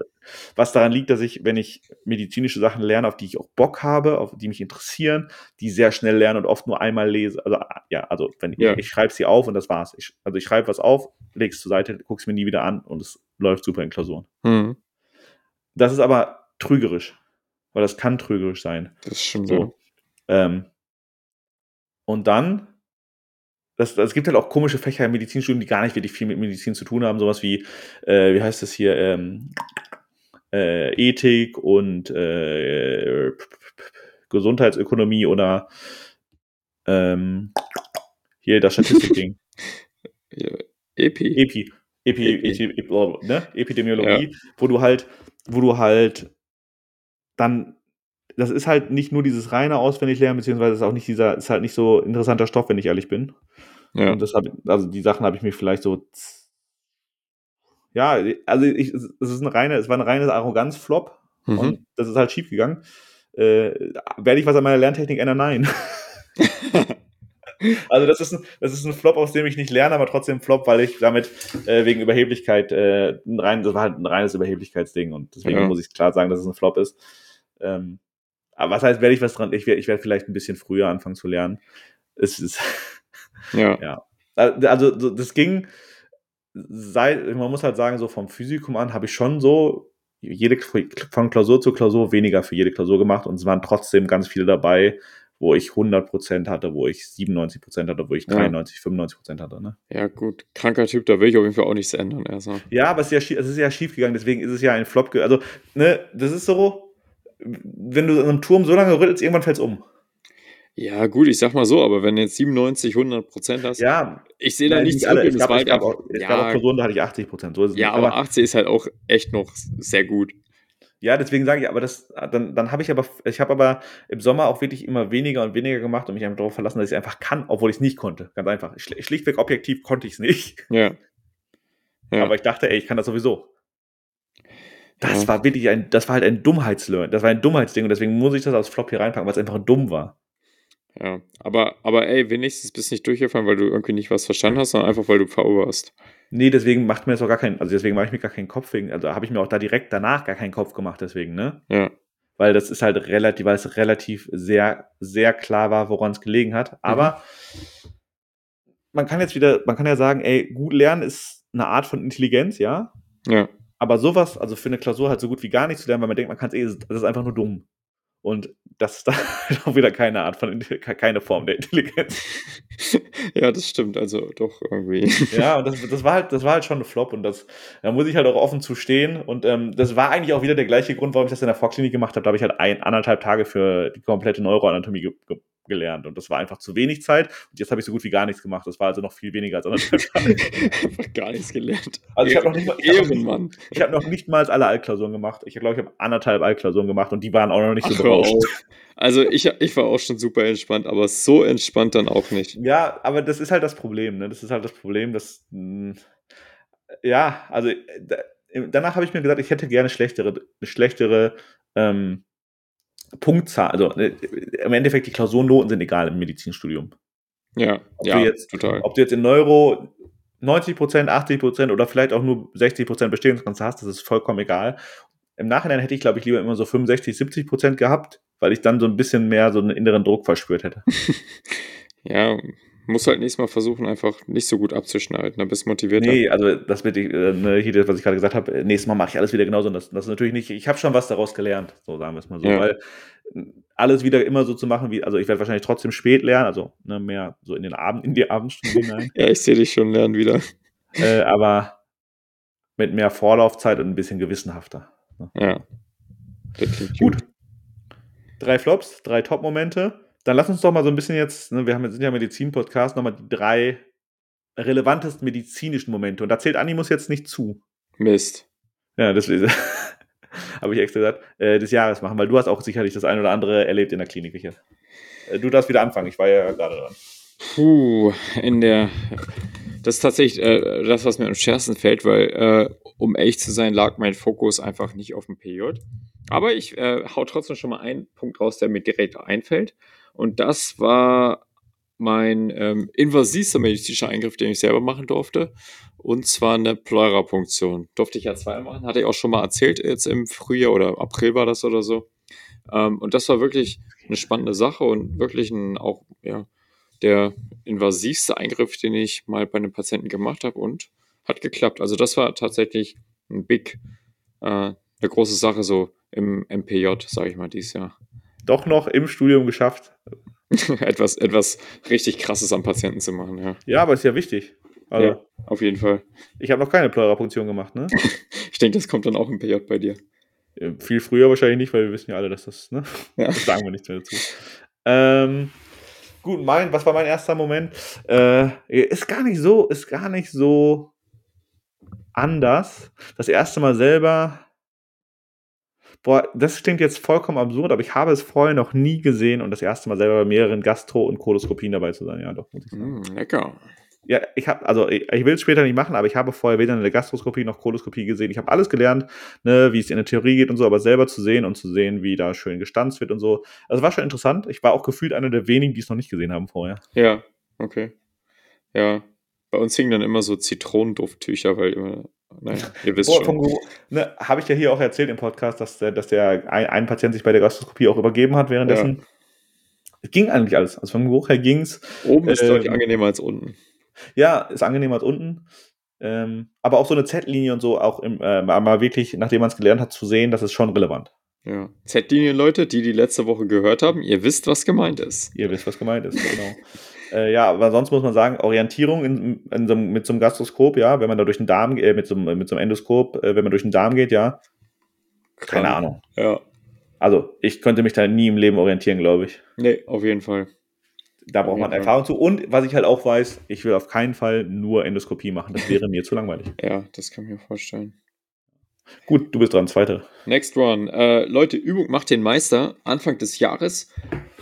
was daran liegt, dass ich, wenn ich medizinische Sachen lerne, auf die ich auch Bock habe, auf die mich interessieren, die sehr schnell lerne und oft nur einmal lese. Also, ja, also, wenn ja. ich, ich schreibe sie auf und das war's. Ich, also, ich schreibe was auf, lege es zur Seite, gucke es mir nie wieder an und es läuft super in Klausuren. Mhm. Das ist aber trügerisch, weil das kann trügerisch sein. Das stimmt so. Ähm, und dann, das, es gibt halt auch komische Fächer im Medizinstudium, die gar nicht wirklich viel mit Medizin zu tun haben, sowas wie, äh, wie heißt das hier, ähm, äh, Ethik und äh, Gesundheitsökonomie oder ähm, hier das Statistikding. *laughs* Epi. Epi. Epi, Epi, Epi, ne? Epidemiologie, ja. wo du halt, wo du halt dann, das ist halt nicht nur dieses reine Auswendiglernen, beziehungsweise ist auch nicht dieser, ist halt nicht so interessanter Stoff, wenn ich ehrlich bin. Ja. Und deshalb, also die Sachen habe ich mir vielleicht so, ja, also ich, es ist eine reine, es war eine reine Arroganz-Flop mhm. und das ist halt schief gegangen. Äh, werde ich was an meiner Lerntechnik ändern? Nein. *laughs* Also das ist, ein, das ist ein Flop, aus dem ich nicht lerne, aber trotzdem Flop, weil ich damit äh, wegen Überheblichkeit, äh, ein rein, das war halt ein reines Überheblichkeitsding und deswegen ja. muss ich klar sagen, dass es ein Flop ist. Ähm, aber was heißt, werde ich was dran, ich werde ich werd vielleicht ein bisschen früher anfangen zu lernen. Es ist, *laughs* ja. ja. Also das ging, seit, man muss halt sagen, so vom Physikum an habe ich schon so jede, von Klausur zu Klausur weniger für jede Klausur gemacht und es waren trotzdem ganz viele dabei, wo ich 100% hatte, wo ich 97% hatte, wo ich 93, ja. 95% hatte. Ne? Ja, gut. Kranker Typ, da will ich auf jeden Fall auch nichts ändern. Also. Ja, aber es ist ja, es ist ja schief gegangen, deswegen ist es ja ein Flop. Also, ne, das ist so, wenn du in einem Turm so lange rüttelst, irgendwann fällt es um. Ja, gut, ich sag mal so, aber wenn du jetzt 97, 100% hast, ja, ich sehe da nichts nicht alle. Es gab, es gab auch, es ja, gab auch Klausuren, da hatte ich 80 So ja, aber, aber 80 ist halt auch echt noch sehr gut. Ja, deswegen sage ich, aber das, dann, dann habe ich aber, ich habe aber im Sommer auch wirklich immer weniger und weniger gemacht und mich einfach darauf verlassen, dass ich es einfach kann, obwohl ich es nicht konnte. Ganz einfach. Schlichtweg objektiv konnte ich es nicht. Ja. ja. Aber ich dachte, ey, ich kann das sowieso. Das ja. war wirklich ein, das war halt ein Dummheitslearn. Das war ein Dummheitsding und deswegen muss ich das als Flop hier reinpacken, weil es einfach dumm war. Ja, aber, aber ey, wenigstens bist du nicht durchgefallen, weil du irgendwie nicht was verstanden hast, sondern einfach, weil du V warst. Nee, deswegen macht mir das auch gar keinen, also deswegen mache ich mir gar keinen Kopf wegen, also habe ich mir auch da direkt danach gar keinen Kopf gemacht, deswegen, ne? Ja. Weil das ist halt relativ, weil es relativ sehr, sehr klar war, woran es gelegen hat. Aber mhm. man kann jetzt wieder, man kann ja sagen, ey, gut lernen ist eine Art von Intelligenz, ja? Ja. Aber sowas, also für eine Klausur halt so gut wie gar nicht zu lernen, weil man denkt, man kann es eh, das ist einfach nur dumm. Und das ist *laughs* dann auch wieder keine Art von, keine Form der Intelligenz. *laughs* Ja, das stimmt, also doch irgendwie. *laughs* Ja, und das, das, war halt, das war halt schon ein Flop und das, da muss ich halt auch offen zu stehen. Und ähm, das war eigentlich auch wieder der gleiche Grund, warum ich das in der Vorklinik gemacht habe. Da habe ich halt ein, anderthalb Tage für die komplette Neuroanatomie ge ge gelernt und das war einfach zu wenig Zeit und jetzt habe ich so gut wie gar nichts gemacht. Das war also noch viel weniger als anderthalb *laughs* einfach gar nichts gelernt. Also ich habe noch nicht mal, ich habe noch, hab noch nicht mal alle Altklausuren gemacht. Ich glaube, ich habe anderthalb Altklausuren gemacht und die waren auch noch nicht so berauscht. Also ich, ich war auch schon super entspannt, aber so entspannt dann auch nicht. Ja, aber das ist halt das Problem. Ne? Das ist halt das Problem, dass hm, ja, also da, danach habe ich mir gesagt, ich hätte gerne schlechtere, schlechtere ähm, Punktzahl. Also äh, im Endeffekt die Klausurennoten sind egal im Medizinstudium. Ja, ob ja, du jetzt, total. Ob du jetzt in Neuro 90% 80% oder vielleicht auch nur 60% Bestehensgrenze hast, das ist vollkommen egal. Im Nachhinein hätte ich, glaube ich, lieber immer so 65, 70% gehabt, weil ich dann so ein bisschen mehr so einen inneren Druck verspürt hätte. *laughs* ja, muss halt nächstes Mal versuchen, einfach nicht so gut abzuschneiden, dann bist motiviert. Nee, also das mit äh, ne, hier, was ich gerade gesagt habe, äh, nächstes Mal mache ich alles wieder genauso. Und das, das ist natürlich nicht, ich habe schon was daraus gelernt, so sagen wir es mal so. Ja. Weil alles wieder immer so zu machen, wie, also ich werde wahrscheinlich trotzdem spät lernen, also ne, mehr so in den Abend, in die Abendstunden hinein. *laughs* ja, ich sehe dich schon lernen wieder. Äh, aber mit mehr Vorlaufzeit und ein bisschen gewissenhafter. Ne? Ja. gut. gut. Drei Flops, drei Top-Momente. Dann lass uns doch mal so ein bisschen jetzt, ne, wir haben, sind ja Medizin-Podcast, nochmal die drei relevantesten medizinischen Momente. Und da zählt Animus jetzt nicht zu. Mist. Ja, das *laughs* habe ich extra gesagt, äh, des Jahres machen, weil du hast auch sicherlich das ein oder andere erlebt in der Klinik, Richard. Äh, du darfst wieder anfangen, ich war ja gerade dran. Puh, in der. Das ist tatsächlich äh, das, was mir am schwersten fällt, weil, äh, um ehrlich zu sein, lag mein Fokus einfach nicht auf dem PJ. Aber ich äh, hau trotzdem schon mal einen Punkt raus, der mir direkt einfällt. Und das war mein ähm, invasivster medizinischer Eingriff, den ich selber machen durfte. Und zwar eine Pleurapunktion. Durfte ich ja zweimal machen, hatte ich auch schon mal erzählt, jetzt im Frühjahr oder April war das oder so. Ähm, und das war wirklich eine spannende Sache und wirklich ein, auch ja, der invasivste Eingriff, den ich mal bei einem Patienten gemacht habe und hat geklappt. Also das war tatsächlich ein Big, äh, eine große Sache so im MPJ, sage ich mal, dieses Jahr doch noch im Studium geschafft. *laughs* etwas, etwas richtig krasses am Patienten zu machen, ja. Ja, aber ist ja wichtig. Also, ja, auf jeden Fall. Ich habe noch keine Pleurapunktion gemacht, ne? *laughs* ich denke, das kommt dann auch im PJ bei dir. Viel früher wahrscheinlich nicht, weil wir wissen ja alle, dass das, ne? Ja. Das sagen wir nichts mehr dazu. Ähm, gut, mein, was war mein erster Moment? Äh, ist gar nicht so, ist gar nicht so anders. Das erste Mal selber boah, das klingt jetzt vollkommen absurd, aber ich habe es vorher noch nie gesehen und das erste Mal selber bei mehreren Gastro und Koloskopien dabei zu sein. Ja, doch, muss ich sagen. Mm, lecker. Ja, ich habe, also ich, ich will es später nicht machen, aber ich habe vorher weder eine Gastroskopie noch Koloskopie gesehen. Ich habe alles gelernt, ne, wie es in der Theorie geht und so, aber selber zu sehen und zu sehen, wie da schön gestanzt wird und so. Also war schon interessant. Ich war auch gefühlt einer der wenigen, die es noch nicht gesehen haben vorher. Ja, okay. Ja. Bei uns hingen dann immer so Zitronendufttücher, weil immer, naja, ihr wisst Boah, schon. ne, habe ich ja hier auch erzählt im Podcast, dass der, dass der ein, ein Patient sich bei der Gastroskopie auch übergeben hat währenddessen. Es ging eigentlich alles. Also vom Geruch her ging's. Oben ist Ähm, deutlich angenehmer als unten. Ja, ist angenehmer als unten. Ähm, aber auch so eine Z-Linie und so, auch im, äh, mal wirklich, nachdem man es gelernt hat, zu sehen, das ist schon relevant. Ja. Z-Linien, Leute, die die letzte Woche gehört haben, ihr wisst, was gemeint ist. Ihr wisst, was gemeint ist, genau. *laughs* äh, ja, aber sonst muss man sagen, Orientierung in, in so, mit so einem Gastroskop, ja, wenn man da durch den Darm, äh, mit, so, einem- mit so einem Endoskop, äh, wenn man durch den Darm geht, ja, keine Krank. Ahnung. Ja. Also, ich könnte mich da nie im Leben orientieren, glaube ich. Nee, auf jeden Fall. Da braucht man. Erfahrung zu. Und was ich halt auch weiß, ich will auf keinen Fall nur Endoskopie machen. Das wäre *laughs* mir zu langweilig. Ja, das kann ich mir vorstellen. Gut, du bist dran, zweite. Next one. Äh, Leute, Übung macht den Meister. Anfang des Jahres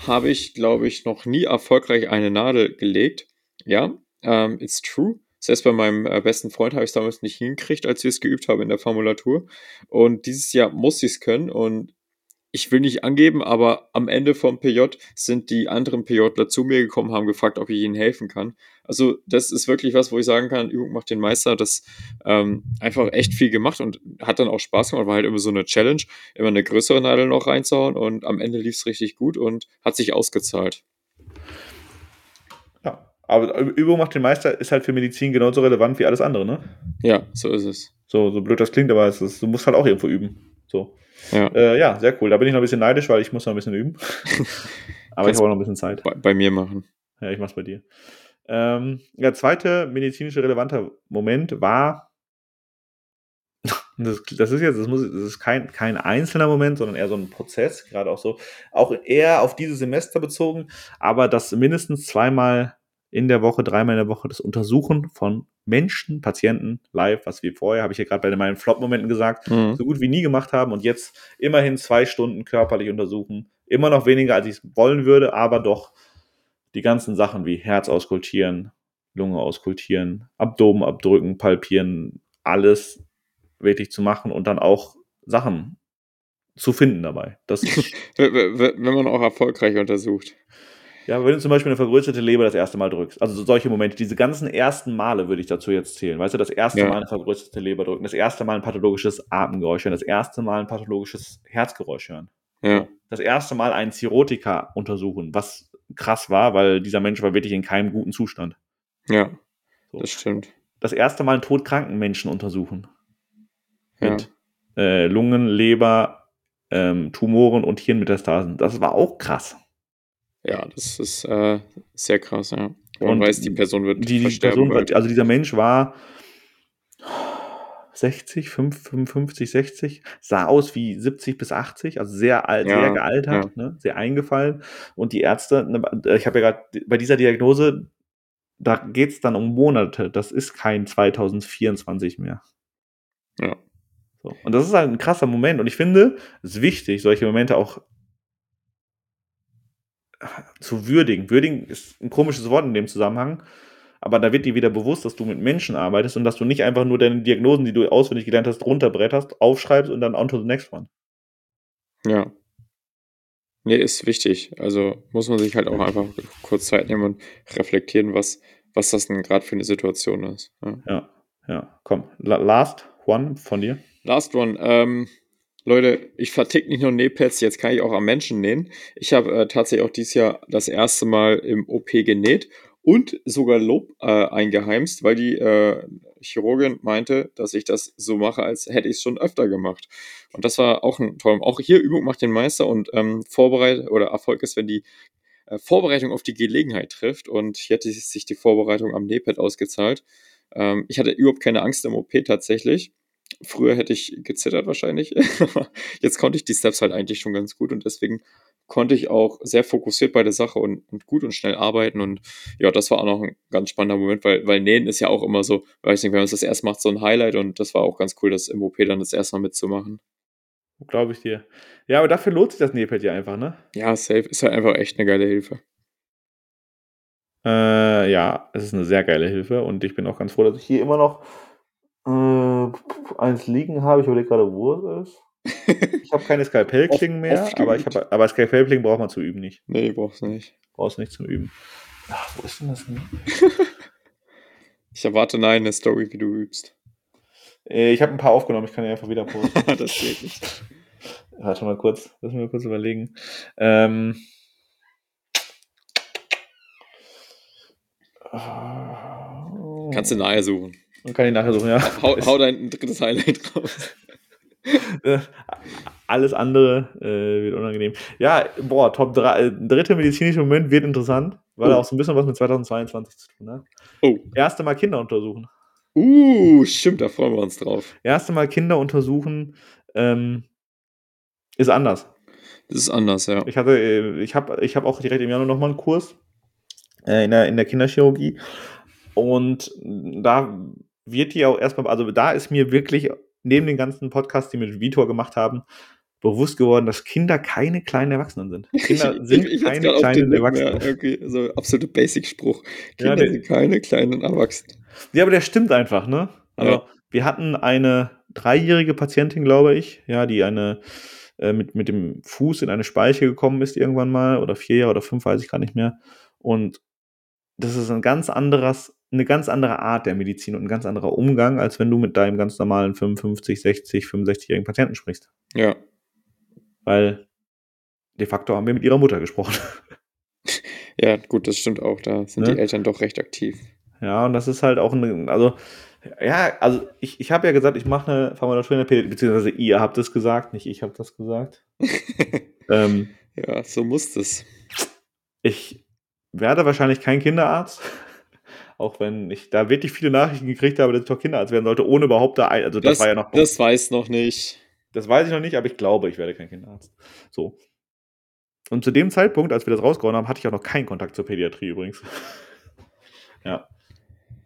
habe ich, glaube ich, noch nie erfolgreich eine Nadel gelegt. Ja, ähm, it's true. Selbst bei meinem äh, besten Freund habe ich es damals nicht hingekriegt, als wir es geübt haben in der Formulatur. Und dieses Jahr muss ich es können. Und ich will nicht angeben, aber am Ende vom PJ sind die anderen PJler zu mir gekommen, haben gefragt, ob ich ihnen helfen kann. Also das ist wirklich was, wo ich sagen kann, Übung macht den Meister. Das ähm, einfach echt viel gemacht und hat dann auch Spaß gemacht. War halt immer so eine Challenge, immer eine größere Nadel noch reinzuhauen und am Ende lief es richtig gut und hat sich ausgezahlt. Ja. Aber Übung macht den Meister ist halt für Medizin genauso relevant wie alles andere, ne? Ja, so ist es. So, so blöd das klingt, aber es ist, du musst halt auch irgendwo üben. So. Ja, Äh, ja, sehr cool. Da bin ich noch ein bisschen neidisch, weil ich muss noch ein bisschen üben. *laughs* aber ich habe auch noch ein bisschen Zeit. bei, bei mir machen. Ja, ich mach's bei dir. Ähm, der zweite medizinische relevanter Moment war, *laughs* das, das ist jetzt, das, muss, das ist kein, kein einzelner Moment, sondern eher so ein Prozess, gerade auch so, auch eher auf dieses Semester bezogen, aber das mindestens zweimal in der Woche, dreimal in der Woche das Untersuchen von Menschen, Patienten live, was wir vorher, habe ich ja gerade bei meinen Flop-Momenten gesagt, Mhm. so gut wie nie gemacht haben und jetzt immerhin zwei Stunden körperlich untersuchen. Immer noch weniger, als ich es wollen würde, aber doch die ganzen Sachen wie Herz auskultieren, Lunge auskultieren, Abdomen abdrücken, palpieren, alles wirklich zu machen und dann auch Sachen zu finden dabei. Das *laughs* Wenn man auch erfolgreich untersucht. Ja, wenn du zum Beispiel eine vergrößerte Leber das erste Mal drückst, also so solche Momente, diese ganzen ersten Male würde ich dazu jetzt zählen. Weißt du, das erste Ja. Mal eine vergrößerte Leber drücken, das erste Mal ein pathologisches Atemgeräusch hören, das erste Mal ein pathologisches Herzgeräusch hören. Ja, das erste Mal einen Zirotika untersuchen, was krass war, weil dieser Mensch war wirklich in keinem guten Zustand. ja, So. das stimmt. Das erste Mal einen todkranken Menschen untersuchen. Ja. Mit äh, Lungen, Leber, ähm, Tumoren und Hirnmetastasen. Das war auch krass. Ja, das ist äh, sehr krass, ja. Man Und weiß, die Person wird Die, die. Person, bald. also dieser Mensch war 60, 55, 60, sah aus wie 70 bis 80, also sehr alt, Ja, sehr gealtert, ne, sehr eingefallen. Und die Ärzte, ne, ich habe ja gerade bei dieser Diagnose, da geht es dann um Monate. Das ist kein 2024 mehr. Ja. So. Und das ist halt ein krasser Moment. Und ich finde, es ist wichtig, solche Momente auch zu würdigen. Würdigen ist ein komisches Wort in dem Zusammenhang, aber da wird dir wieder bewusst, dass du mit Menschen arbeitest und dass du nicht einfach nur deine Diagnosen, die du auswendig gelernt hast, runterbretterst, aufschreibst und dann on to the next one. Ja. Nee, ist wichtig. Also muss man sich halt auch einfach kurz Zeit nehmen und reflektieren, was, was das denn gerade für eine Situation ist. Ja. Ja, ja, komm. La last one von dir. Last one. Ähm, Leute, ich vertick nicht nur Nähpads, jetzt kann ich auch am Menschen nähen. Ich habe äh, tatsächlich auch dieses Jahr das erste Mal im OP genäht und sogar Lob äh, eingeheimst, weil die äh, Chirurgin meinte, dass ich das so mache, als hätte ich es schon öfter gemacht. Und das war auch ein toll. Auch hier Übung macht den Meister und ähm, Vorbereitung oder Erfolg ist, wenn die äh, Vorbereitung auf die Gelegenheit trifft. Und hier hatte sich die Vorbereitung am Nähpad ausgezahlt. Ähm, ich hatte überhaupt keine Angst im OP tatsächlich. Früher hätte ich gezittert wahrscheinlich. *laughs* Jetzt konnte ich die Steps halt eigentlich schon ganz gut und deswegen konnte ich auch sehr fokussiert bei der Sache und, und, gut und schnell arbeiten. Und ja, das war auch noch ein ganz spannender Moment, weil, weil Nähen ist ja auch immer so, weiß nicht, wenn man es das erst macht, so ein Highlight und das war auch ganz cool, das im OP dann das erste Mal mitzumachen. Glaube ich dir. Ja, aber dafür lohnt sich das Nähpad ja einfach, ne? Ja, safe. Ist halt einfach echt eine geile Hilfe. Äh, ja, es ist eine sehr geile Hilfe und ich bin auch ganz froh, dass ich hier immer noch äh, eins liegen habe. Ich überlege gerade, wo es ist. *laughs* Ich habe keine Skalpellklingen mehr, aber, ich hab, aber Skalpellklingen braucht man zu üben nicht. Nee, brauchst du nicht. Brauchst du nicht zum Üben. Ach, wo ist denn das denn? *laughs* ich erwarte nein, eine Story, wie du übst. Äh, ich habe ein paar aufgenommen, ich kann ja einfach wieder posten. *laughs* das geht nicht. Warte mal kurz, lass mal kurz überlegen. Ähm. Kannst du nachher suchen. Kann ich nachher suchen, ja. *laughs* Hau, hau dein drittes Highlight raus. *laughs* Äh, alles andere äh, wird unangenehm. Ja, boah, Top 3, äh, dritte medizinische Moment wird interessant, weil oh. er auch so ein bisschen was mit 2022 zu tun hat. Oh. Erste Mal Kinder untersuchen. Uh, stimmt, da freuen wir uns drauf. Erste Mal Kinder untersuchen ähm, ist anders. Das ist anders, ja. Ich hatte, äh, ich habe ich hab auch direkt im Januar nochmal einen Kurs äh, in, der, in der Kinderchirurgie. Und da wird die auch erstmal, also da ist mir wirklich neben den ganzen Podcasts, die wir mit Vitor gemacht haben, bewusst geworden, dass Kinder keine kleinen Erwachsenen sind. *laughs* Kinder sind ich, ich keine kleinen Erwachsenen. Ja, okay, so absolute Basic-Spruch. Kinder ja, sind keine kleinen Erwachsenen. Ja, aber der stimmt einfach, ne? Also, ja. wir hatten eine dreijährige Patientin, glaube ich, ja, die eine äh, mit, mit dem Fuß in eine Speiche gekommen ist irgendwann mal, oder vier Jahre oder fünf, weiß ich gar nicht mehr. Und das ist ein ganz anderes eine ganz andere Art der Medizin und ein ganz anderer Umgang, als wenn du mit deinem ganz normalen 55, 60, 65-jährigen Patienten sprichst. Ja. Weil de facto haben wir mit ihrer Mutter gesprochen. *laughs* Ja, gut, das stimmt auch. Da sind ne? die Eltern doch recht aktiv. Ja, und das ist halt auch ein, also, ja, also ich, ich habe ja gesagt, ich mache eine Pädagogik, beziehungsweise ihr habt es gesagt, nicht ich habe das gesagt. *laughs* ähm, ja, so muss es. Ich werde wahrscheinlich kein Kinderarzt. Auch wenn ich da wirklich viele Nachrichten gekriegt habe, dass ich doch Kinderarzt werden sollte, ohne überhaupt da. Also das, das war ja noch. Das weiß noch nicht. Das weiß ich noch nicht, aber ich glaube, ich werde kein Kinderarzt. So. Und zu dem Zeitpunkt, als wir das rausgehauen haben, hatte ich auch noch keinen Kontakt zur Pädiatrie übrigens. *laughs* ja.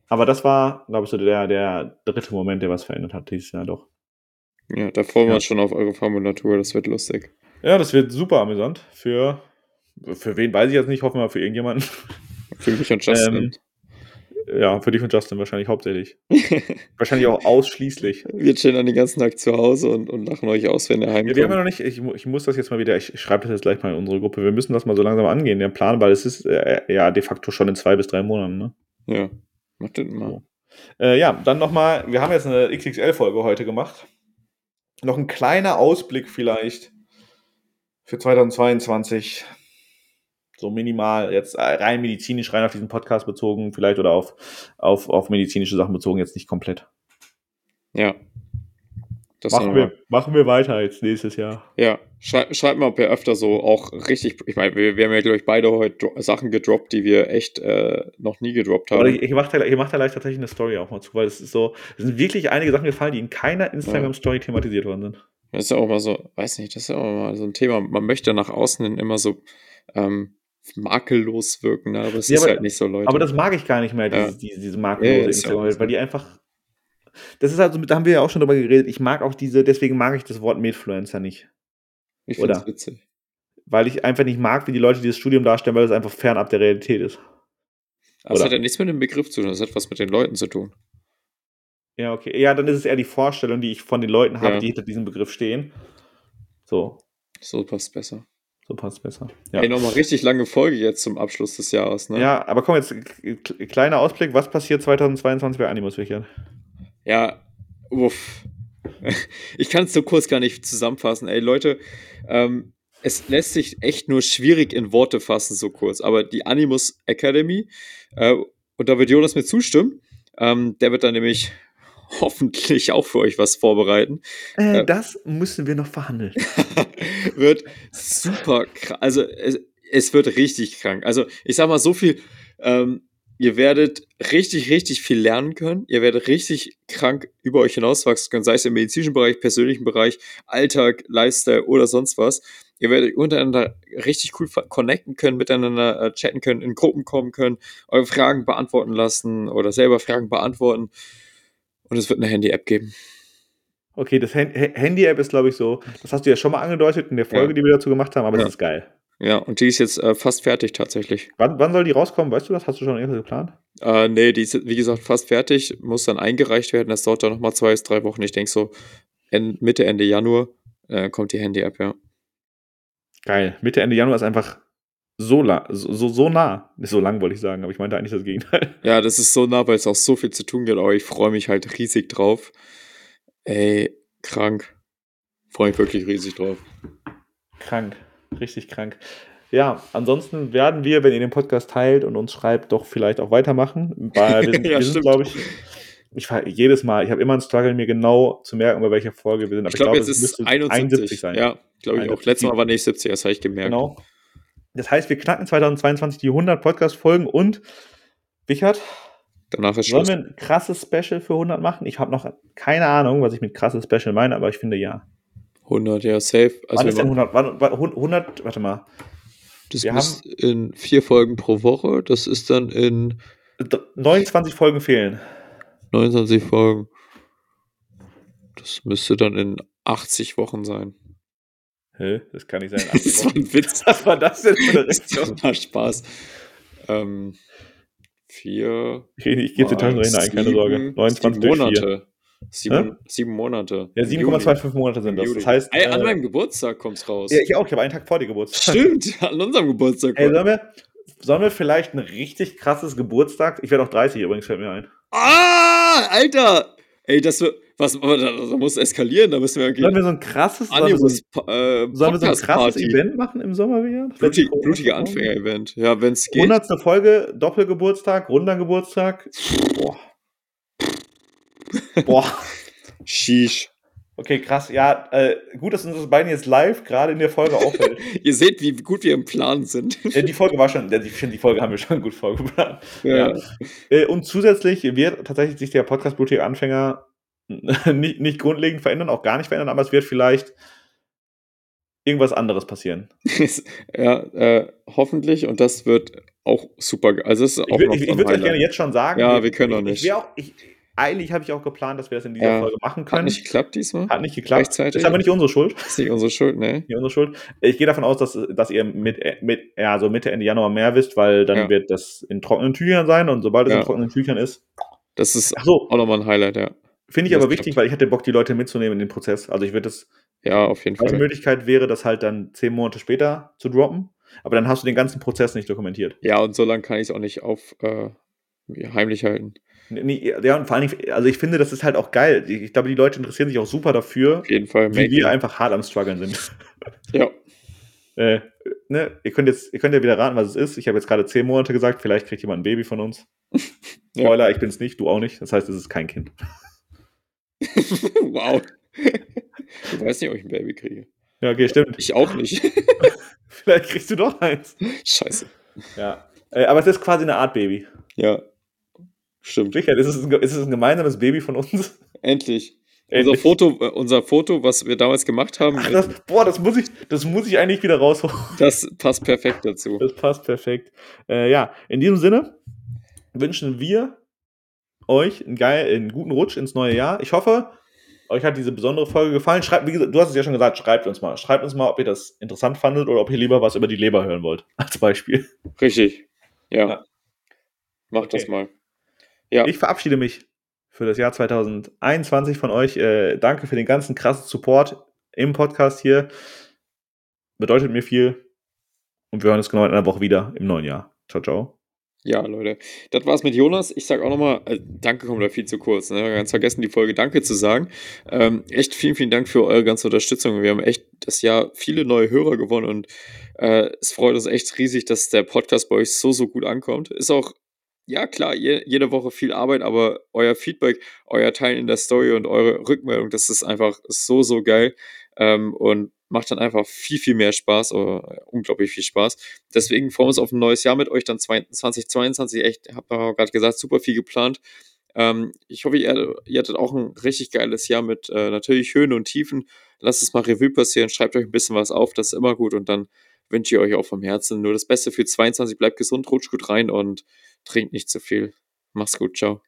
Aber das war, glaube ich, so der, der dritte Moment, der was verändert hat dieses Jahr doch. Ja, da freuen wir uns schon auf eure Formulatur, das wird lustig. Ja, das wird super amüsant. Für, für wen weiß ich jetzt nicht, hoffen wir für irgendjemanden. Für mich und Justin. Ähm, ja, für dich und Justin wahrscheinlich hauptsächlich. *laughs* wahrscheinlich auch ausschließlich. Wir chillen dann den ganzen Tag zu Hause und, und lachen euch aus, wenn ihr heimkommt. Ja, wir haben ja noch nicht, ich, ich muss das jetzt mal wieder, ich schreibe das jetzt gleich mal in unsere Gruppe. Wir müssen das mal so langsam angehen, der Plan, weil es ist äh, ja de facto schon in zwei bis drei Monaten, ne? Ja, macht das mal. So. Äh, ja, dann nochmal, wir haben jetzt eine XXL-Folge heute gemacht. Noch ein kleiner Ausblick vielleicht für 2022 so minimal, jetzt äh, rein medizinisch, rein auf diesen Podcast bezogen, vielleicht oder auf, auf, auf medizinische Sachen bezogen, jetzt nicht komplett. Ja. Das machen, wir, machen wir weiter jetzt nächstes Jahr. Ja, schreibt schreib mal, ob ihr öfter so auch richtig, ich meine, wir, wir haben ja, glaube ich, beide heute Sachen gedroppt, die wir echt äh, noch nie gedroppt haben. Oder ich, ich mache da, ich mach da leicht tatsächlich eine Story auch mal zu, weil es ist so, es sind wirklich einige Sachen gefallen, die in keiner Instagram-Story ja. thematisiert worden sind. Das ist ja auch mal so, weiß nicht, das ist ja auch mal so ein Thema. Man möchte nach außen hin immer so ähm, makellos wirken, ne? aber es ja, ist aber, halt nicht so, Leute. Aber das mag ich gar nicht mehr, diese, ja. diese, diese makellose ja, weil die einfach. Das ist also, da haben wir ja auch schon drüber geredet. Ich mag auch diese, deswegen mag ich das Wort Medfluencer nicht. Ich finde es witzig. Weil ich einfach nicht mag, wie die Leute dieses Studium darstellen, weil es einfach fernab der Realität ist. Aber es hat ja nichts mit dem Begriff zu tun, es hat was mit den Leuten zu tun. Ja, okay. Ja, dann ist es eher die Vorstellung, die ich von den Leuten habe, die hinter diesem Begriff stehen. So. So passt besser. So passt besser. Ja. Ey, nochmal richtig lange Folge jetzt zum Abschluss des Jahres, ne? Ja, aber komm jetzt, kleiner Ausblick, was passiert 2022 bei Animus Weekend? Ja, uff. *laughs* Ich kann es so kurz gar nicht zusammenfassen. Ey, Leute, ähm, es lässt sich echt nur schwierig in Worte fassen, so kurz. Aber die Animus Academy, äh, und da wird Jonas mir zustimmen, ähm, der wird dann nämlich *laughs* hoffentlich auch für euch was vorbereiten. Äh, äh, das müssen wir noch verhandeln. *laughs* wird super krass. Also es, es, wird richtig krank. Also ich sag mal so viel. Ähm, ihr werdet richtig, richtig viel lernen können. Ihr werdet richtig krank über euch hinauswachsen können, sei es im medizinischen Bereich, persönlichen Bereich, Alltag, Lifestyle oder sonst was. Ihr werdet untereinander richtig cool connecten können, miteinander äh, chatten können, in Gruppen kommen können, eure Fragen beantworten lassen oder selber Fragen beantworten. Und es wird eine Handy-App geben. Okay, das Handy-App ist, glaube ich, so, das hast du ja schon mal angedeutet in der Folge, ja. die wir dazu gemacht haben, aber ja. das ist geil. Ja, und die ist jetzt äh, fast fertig tatsächlich. Wann, wann soll die rauskommen? Weißt du das? Hast du schon irgendwas geplant? Äh, nee, die ist, wie gesagt, fast fertig, muss dann eingereicht werden. Das dauert dann nochmal zwei bis drei Wochen. Ich denke so Mitte, Ende Januar äh, kommt die Handy-App, ja. Geil. Mitte, Ende Januar ist einfach so, so, so, so nah. Nicht so lang, wollte ich sagen, aber ich meinte eigentlich das Gegenteil. *laughs* Ja, das ist so nah, weil es auch so viel zu tun gibt, aber ich freue mich halt riesig drauf. Ey, krank. Freue mich wirklich riesig drauf. Krank. Richtig krank. Ja, ansonsten werden wir, wenn ihr den Podcast teilt und uns schreibt, doch vielleicht auch weitermachen. Weil wir *laughs* sind, ja, sind glaube ich, ich jedes Mal, ich habe immer einen Struggle, mir genau zu merken, bei welcher Folge wir sind. Aber ich, glaube, jetzt ist 71. 71 sein. Ja, glaube ich auch. Letztes Mal war nicht 70, das habe ich gemerkt. Genau. Das heißt, wir knacken 2022 die 100 Podcast-Folgen und, Richard, Danach ist Sollen wir ein krasses Special für 100 machen? Ich habe noch keine Ahnung, was ich mit krasses Special meine, aber ich finde ja. 100, ja, safe. Also wann ist denn 100? Wann, 100, warte mal. Das wir ist haben in vier Folgen pro Woche. Das ist dann in. 29 Folgen fehlen. 29 Folgen. Das müsste dann in 80 Wochen sein. Hä? Das kann nicht sein. *laughs* das war ein Witz. Was war das denn für eine Rechnung? *laughs* Das war Spaß. Ähm, vier. Ich, ich gebe den Taschenrechner ein, keine Sorge. 29 Monate. Sieben, sieben Monate. Ja, 7,25 Monate sind das. Das heißt. Ey, an äh, meinem Geburtstag kommt's raus. Ja, ich auch. Ich habe einen Tag vor dir Geburtstag. Stimmt, *laughs* an unserem Geburtstag. Ey, sollen wir, sollen wir vielleicht ein richtig krasses Geburtstag? Ich werde auch 30 übrigens, fällt mir ein. Ah, Alter! Ey, das wird. Was, da muss eskalieren, da müssen wir irgendwie. Sollen wir so ein krasses, sollen wir so ein, äh, sollen wir so ein krasses Event machen im Sommer wieder? Blutig, blutiger Anfänger-Event. Ja, wenn es geht. 100. Folge, Doppelgeburtstag, runder Geburtstag. Boah. *laughs* Boah. Sheesh. Okay, krass. Ja, äh, gut, dass uns das beiden jetzt live gerade in der Folge auffällt. *laughs* Ihr seht, wie gut wir im Plan sind. *laughs* ja, die Folge war schon, ich finde, die Folge haben wir schon gut vorgeplant. Ja. ja. Äh, und zusätzlich wird tatsächlich sich der Podcast Blutige Anfänger *laughs* nicht, nicht grundlegend verändern, auch gar nicht verändern, aber es wird vielleicht irgendwas anderes passieren. *laughs* ja, äh, hoffentlich und das wird auch super. Also es ist auch ich, ich, ich würde euch gerne jetzt schon sagen. Ja, wir, wir können noch nicht. Ich, auch, ich, eigentlich habe ich auch geplant, dass wir das in dieser ja. Folge machen können. Hat nicht geklappt diesmal? Hat nicht geklappt. Ist aber nicht unsere Schuld. Ist nicht unsere Schuld, ne? Nicht unsere Schuld. Ich gehe davon aus, dass, dass ihr mit, mit, ja, so Mitte, Ende Januar mehr wisst, weil dann ja. wird das in trockenen Tüchern sein und sobald es ja. in trockenen Tüchern ist. Das ist so. auch nochmal ein Highlight, ja. Finde ich aber wichtig, klappt. weil ich hätte Bock, die Leute mitzunehmen in den Prozess. Also ich würde das. Ja, auf jeden Fall. Die Möglichkeit wäre, das halt dann zehn Monate später zu droppen. Aber dann hast du den ganzen Prozess nicht dokumentiert. Ja, und so lange kann ich es auch nicht auf äh, heimlich halten. Nee, ja, und vor allen Dingen, also ich finde, das ist halt auch geil. Ich glaube, die Leute interessieren sich auch super dafür, Auf jeden Fall, wie wir einfach hart am struggeln sind. *laughs* Ja. äh, ne, ihr könnt jetzt, ihr könnt ja wieder raten, was es ist. Ich habe jetzt gerade zehn Monate gesagt, vielleicht kriegt jemand ein Baby von uns. *laughs* ja. Spoiler, ich bin es nicht, du auch nicht. Das heißt, es ist kein Kind. *laughs* wow. Du weißt nicht, ob ich ein Baby kriege. Ja, okay, stimmt. Ich auch nicht. *laughs* vielleicht kriegst du doch eins. Scheiße. Ja. Äh, aber es ist quasi eine Art Baby. Ja. Stimmt. Richard, ist es, ein, ist es ein gemeinsames Baby von uns? Endlich. *laughs* Endlich. Unser Foto, äh, unser Foto, was wir damals gemacht haben. Ach, das, boah, das muss, ich, das muss ich eigentlich wieder rausholen. Das passt perfekt dazu. Das passt perfekt. Äh, ja, in diesem Sinne wünschen wir euch einen, geil, einen guten Rutsch ins neue Jahr. Ich hoffe, euch hat diese besondere Folge gefallen. Schreibt, wie gesagt, du hast es ja schon gesagt, schreibt uns mal. Schreibt uns mal, ob ihr das interessant fandet oder ob ihr lieber was über die Leber hören wollt, *laughs* als Beispiel. Richtig. Ja. ja. Macht okay. das mal. Ja. Ich verabschiede mich für das Jahr 2021 von euch. Äh, danke für den ganzen krassen Support im Podcast hier. Bedeutet mir viel. Und wir hören uns genau in einer Woche wieder im neuen Jahr. Ciao, ciao. Ja, Leute, das war's mit Jonas. Ich sag auch nochmal, äh, danke kommt da viel zu kurz. Ne? Ganz vergessen, die Folge Danke zu sagen. Ähm, echt vielen, vielen Dank für eure ganze Unterstützung. Wir haben echt das Jahr viele neue Hörer gewonnen und äh, es freut uns echt riesig, dass der Podcast bei euch so, so gut ankommt. Ist auch ja, klar, je, jede Woche viel Arbeit, aber euer Feedback, euer Teilen in der Story und eure Rückmeldung, das ist einfach so, so geil. Ähm, und macht dann einfach viel, viel mehr Spaß, oder unglaublich viel Spaß. Deswegen freuen wir uns auf ein neues Jahr mit euch, dann 2022. Echt, habt ihr gerade gesagt, super viel geplant. Ähm, ich hoffe, ihr, ihr, hattet auch ein richtig geiles Jahr mit äh, natürlich Höhen und Tiefen. Lasst es mal Revue passieren, schreibt euch ein bisschen was auf, das ist immer gut und dann wünsche ich euch auch vom Herzen nur das Beste für 22. Bleibt gesund, rutscht gut rein und trinkt nicht zu viel. Mach's gut, ciao.